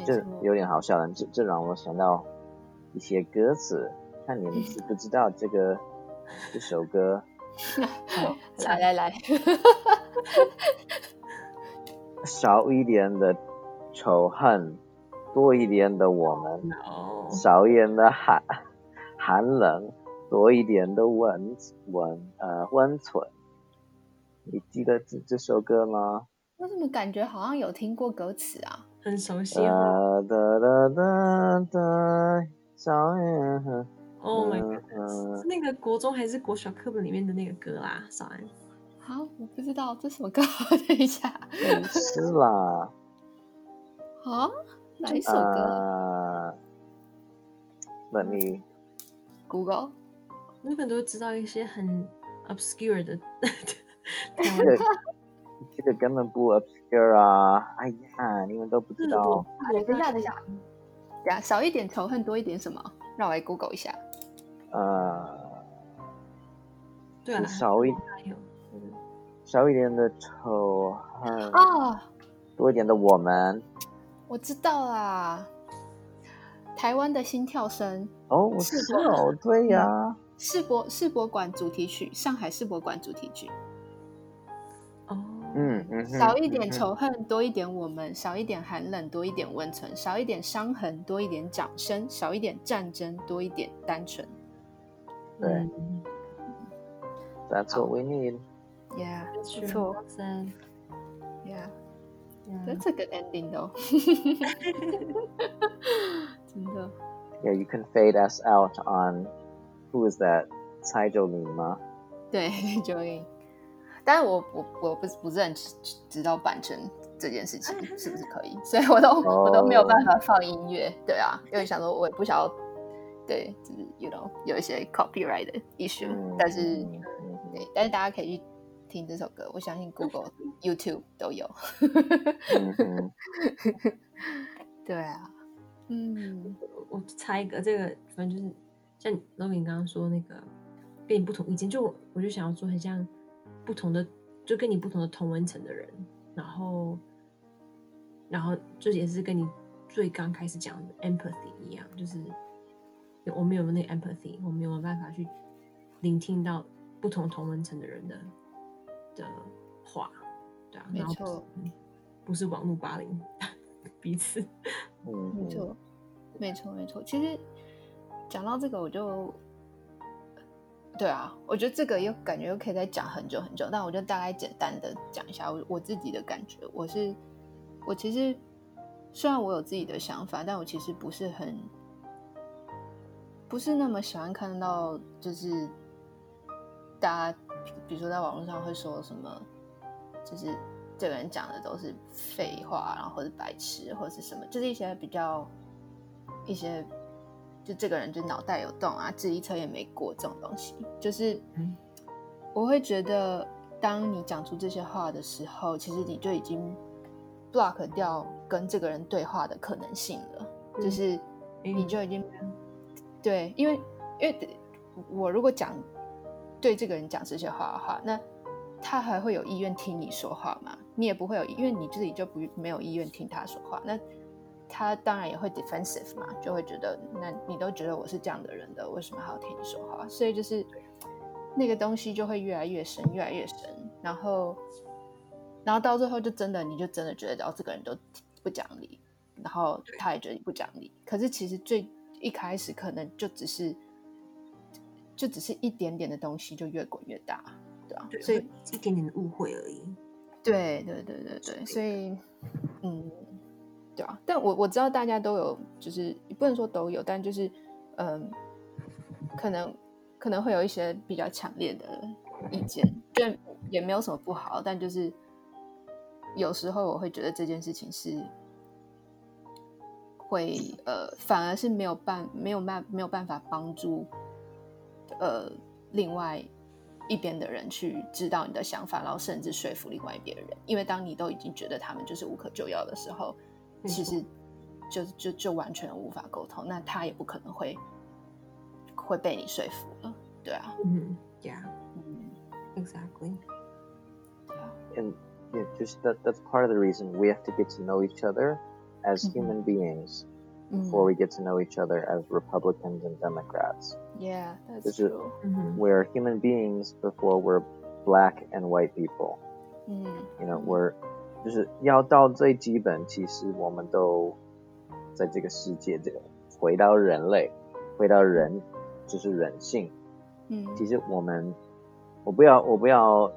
这有点好笑的，这这让我想到一些歌词。看你们知 *laughs* 不知道这个这首歌？*laughs* 来来来，*laughs* 少一点的仇恨，多一点的我们；No. 少一点的寒寒冷，多一点的温温呃温存。你记得这这首歌吗？我怎么感觉好像有听过歌词啊？很熟悉哦。哒哒哒哒，少一点。Oh my god！、Uh, 是那个国中还是国小课本里面的那个歌啦？少安。好，我不知道这什么歌，*laughs* 等一下。是啦。啊，哪一首歌？Let me Google。日本都会知道一些很 obscure 的。*laughs* 这个 *laughs* 这个根本不 obscure 啊！哎呀，你们都不知道。等一下，等一下。呀，少一点仇恨，多一点什么？让我来 Google 一下。呃，对啊，少一点，少一点的仇恨啊，多一点的我们。我知道啦，台湾的心跳声哦，是哦，对呀，世博世博馆主题曲，上海世博馆主题曲。哦，嗯嗯，少一点仇恨，多一点我们；少一点寒冷，多一点温存；少一点伤痕，多一点掌声；少一点战争，多一点单纯。对，That's what we need. Yeah，没错。Yeah，That's a good ending though. 真的。Yeah, you can fade us out on who is that? 蔡卓林吗？对，卓林。但是我我我不不是很知道版权这件事情是不是可以，*laughs* 所以我都、oh. 我都没有办法放音乐。对啊，因为想说我也不想要。对，就是 you know 有一些 copyright 的 issue，、嗯、但是、嗯、对，但是大家可以去听这首歌，我相信 Google、YouTube 都有。嗯、*laughs* 对啊，嗯，我猜一个，这个反正就是像 Logan 刚刚说那个跟你不同意见，就我就想要说很像不同的，就跟你不同的同温层的人，然后然后这也是跟你最刚开始讲的 empathy 一样，就是。我们有没有那个 empathy？我们有没有办法去聆听到不同同温层的人的的话？对啊，没错，不是网络霸凌 *laughs* 彼此。嗯，没错，没错，没错。其实讲到这个，我就对啊，我觉得这个又感觉又可以再讲很久很久。但我就大概简单的讲一下我我自己的感觉。我是我其实虽然我有自己的想法，但我其实不是很。不是那么喜欢看到，就是大家，比如说在网络上会说什么，就是这个人讲的都是废话，然后或者白痴，或者是什么，就是一些比较一些，就这个人就脑袋有洞啊，智力测验没过这种东西，就是我会觉得，当你讲出这些话的时候，其实你就已经 block 掉跟这个人对话的可能性了，就是你就已经。对，因为因为我如果讲对这个人讲这些话的话，那他还会有意愿听你说话吗？你也不会有，因为你自己就不没有意愿听他说话，那他当然也会 defensive 嘛，就会觉得，那你都觉得我是这样的人的，为什么还要听你说话？所以就是那个东西就会越来越深，越来越深，然后，然后到最后就真的，你就真的觉得，哦，这个人都不讲理，然后他也觉得你不讲理，可是其实最一开始可能就只是，就只是一点点的东西，就越滚越大。对啊，所以一点点的误会而已。对对对对对，所以嗯，对啊。但我我知道大家都有，就是不能说都有，但就是嗯，可能可能会有一些比较强烈的意见，就也没有什么不好。但就是有时候我会觉得这件事情是会呃，反而是没有办没有办没有办法帮助呃另外。一边的人去知道你的想法，然后甚至说服另外一边人，因为当你都已经觉得他们就是无可救药的时候，其实就就就完全无法沟通，那他也不可能会会被你说服了，对啊，嗯，Yeah，嗯，Exactly，对啊，And yeah, just that that's part of the reason we have to get to know each other as human beings before we get to know each other as Republicans and Democrats. Yeah, that's true. We're human beings before we're black and white people. You know, we're 就是要到最基本，其实我们都在这个世界，这个回到人类，回到人，就是人性。嗯，其实我们，我不要，我不要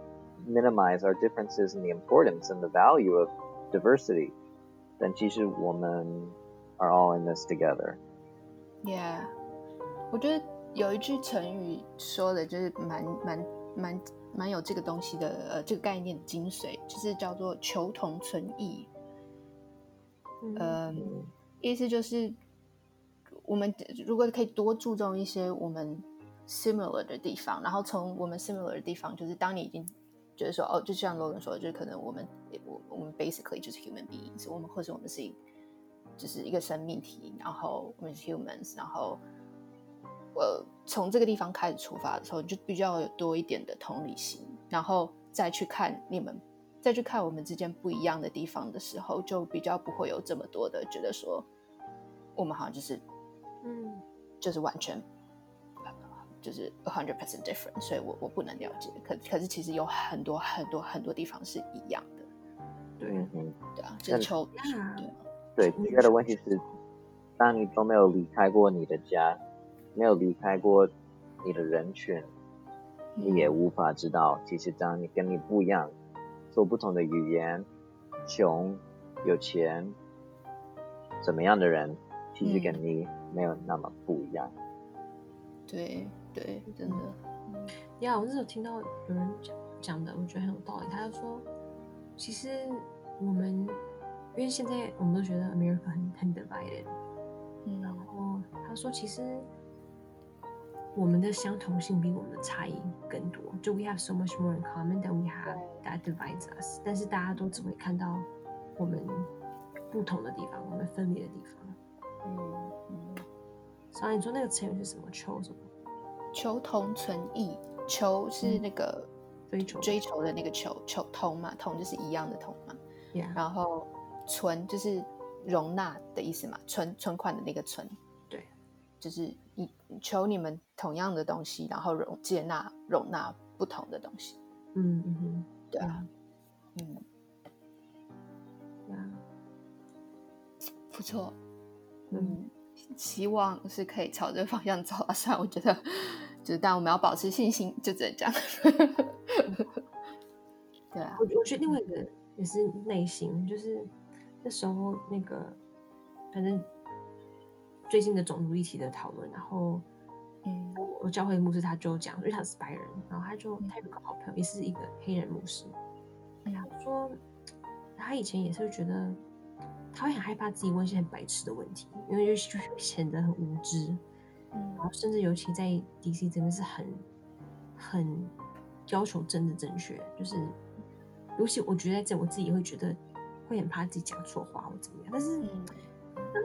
minimize our differences and the importance and the value of diversity，但其实我们 are all in this together. Yeah，我觉得。有一句成语说的，就是蛮蛮蛮蛮有这个东西的，呃，这个概念的精髓，就是叫做求同存异。嗯、呃，意思就是我们如果可以多注重一些我们 similar 的地方，然后从我们 similar 的地方，就是当你已经觉得说，哦，就像 Logan 说的，就是可能我们我我们 basically 就是 human beings，我们或者我们是一就是一个生命体，然后我们是 humans，然后。呃，从这个地方开始出发的时候，就比较有多一点的同理心，然后再去看你们，再去看我们之间不一样的地方的时候，就比较不会有这么多的觉得说，我们好像就是，嗯，就是完全，就是 a hundred percent different，所以我我不能了解。可可是其实有很多很多很多地方是一样的。对，嗯，对啊，就是抽，对，对，第二个问题是，当你都没有离开过你的家。没有离开过你的人群，你也无法知道，其实当你跟你不一样，说不同的语言，穷、有钱，怎么样的人，其实跟你没有那么不一样。对对，真的。呀，我那时候听到有人讲讲的，我觉得很有道理。他就说，其实我们，因为现在我们都觉得 America 很很 divided，嗯，然后他说其实。我们的相同性比我们的差异更多，就 we have so much more in common than we have that divides us。但是大家都只会看到我们不同的地方，我们分别的地方。嗯嗯。所以你说那个成语是什么？求什么？求同存异。求是那个追求追求的那个求，求同嘛，同就是一样的同嘛。然后存就是容纳的意思嘛，存存款的那个存。对。就是你求你们。同样的东西，然后容接纳容纳不同的东西。嗯嗯嗯，对啊，嗯，啊，不错，嗯，希望是可以朝这个方向走啊。虽然我觉得，就是但我们要保持信心，就只能这样。*laughs* 对啊，我我觉得另外一个也是内心，就是那时候那个，反正最近的种族议题的讨论，然后。嗯，我教会的牧师他就讲，因为他是白人，然后他就他有个好朋友，也是一个黑人牧师。哎呀，说他以前也是觉得他会很害怕自己问一些很白痴的问题，因为就就显得很无知。嗯，然后甚至尤其在 DC 这边是很很要求真的正确，就是尤其我觉得在这我自己也会觉得会很怕自己讲错话或怎么样。但是嗯，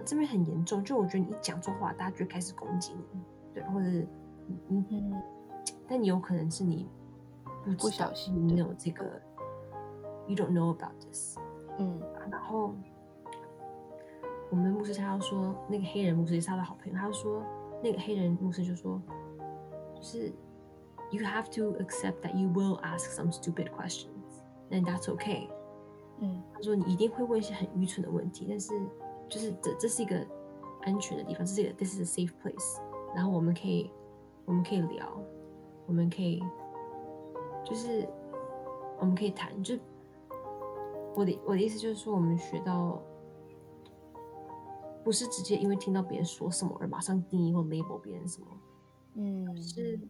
这边很严重，就我觉得你一讲错话，大家就开始攻击你。对或者，嗯嗯，但你有可能是你不不小心你有这个，you don't know about this。嗯，然后我们牧师他要说，那个黑人牧师也是他的好朋友，他就说那个黑人牧师就说，就是 you have to accept that you will ask some stupid questions，and that's okay。嗯，他说你一定会问一些很愚蠢的问题，但是就是这这是一个安全的地方，这是一个 this is a safe place，然后我们可以我们可以聊，我们可以。就是我们可以谈，就我的我的意思就是说，我们学到不是直接因为听到别人说什么而马上定义或 label 别人什么，嗯，是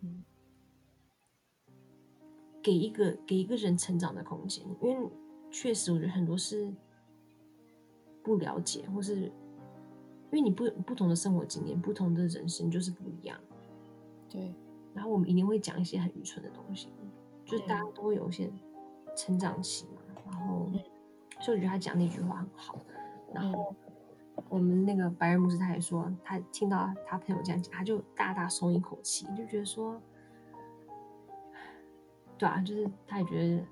给一个给一个人成长的空间，因为确实我觉得很多是不了解，或是因为你不不同的生活经验，不同的人生就是不一样，对，然后我们一定会讲一些很愚蠢的东西。就是大家都会有一些成长期嘛，然后，所以我觉得他讲那句话很好。然后我们那个白人牧师他也说，他听到他朋友这样讲，他就大大松一口气，就觉得说，对啊，就是他也觉得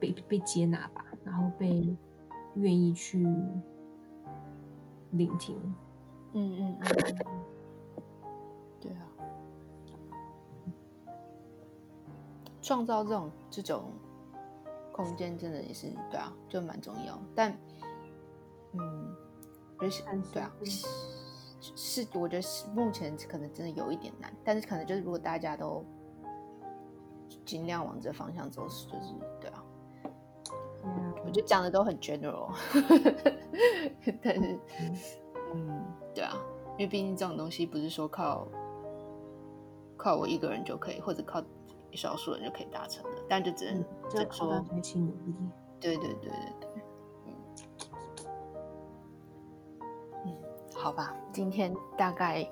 被被接纳吧，然后被愿意去聆听。嗯嗯嗯。对啊创造这种这种空间，真的也是对啊，就蛮重要。但，嗯，就是对啊，是，是我觉得是目前可能真的有一点难，但是可能就是如果大家都尽量往这方向走，就是对啊。嗯，我觉得讲的都很 general，*laughs* 但是，嗯，对啊，因为毕竟这种东西不是说靠靠我一个人就可以，或者靠。少数人就可以达成的，但就只能再说一起努力。对对对对对，嗯嗯，好吧，今天大概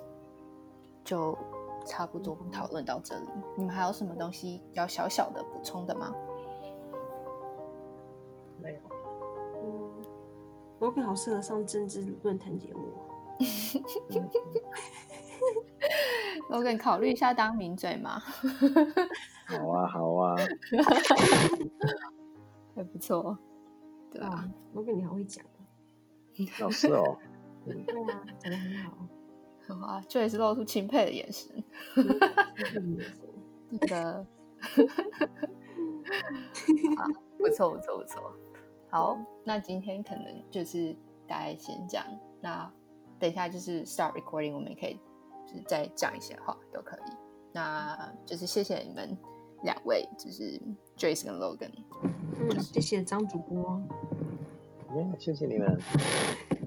就差不多讨论到这里。你们还有什么东西要小小的补充的吗？我更好适合上政治论坛节目。我给你考虑一下当名嘴吗？*laughs* 好啊，好啊，*laughs* 还不错。对啊，我跟你好会讲。老师哦。*laughs* 对啊，讲的很好。好啊，这也是露出钦佩的眼神。那个。啊，不错，不错，不错。好，那今天可能就是大概先这样。那等一下就是 start recording，我们也可以。就是再讲一些话都可以，那就是谢谢你们两位，就是 Joyce 跟 Logan，嗯，谢谢张主播，嗯，谢谢你们。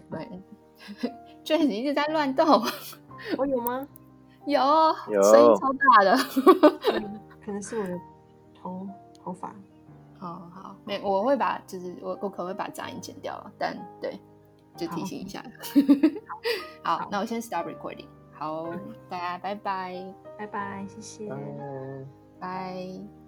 对，Joyce 一直在乱动，*laughs* 我有吗？有，有，声音超大的，*laughs* 可能是我的头头发。好好，没，我会把，就是我我可能会把杂音剪掉了，但对，就提醒一下。好，*laughs* 好，好，那我先 stop recording。好，大家拜拜，拜拜，谢谢。拜。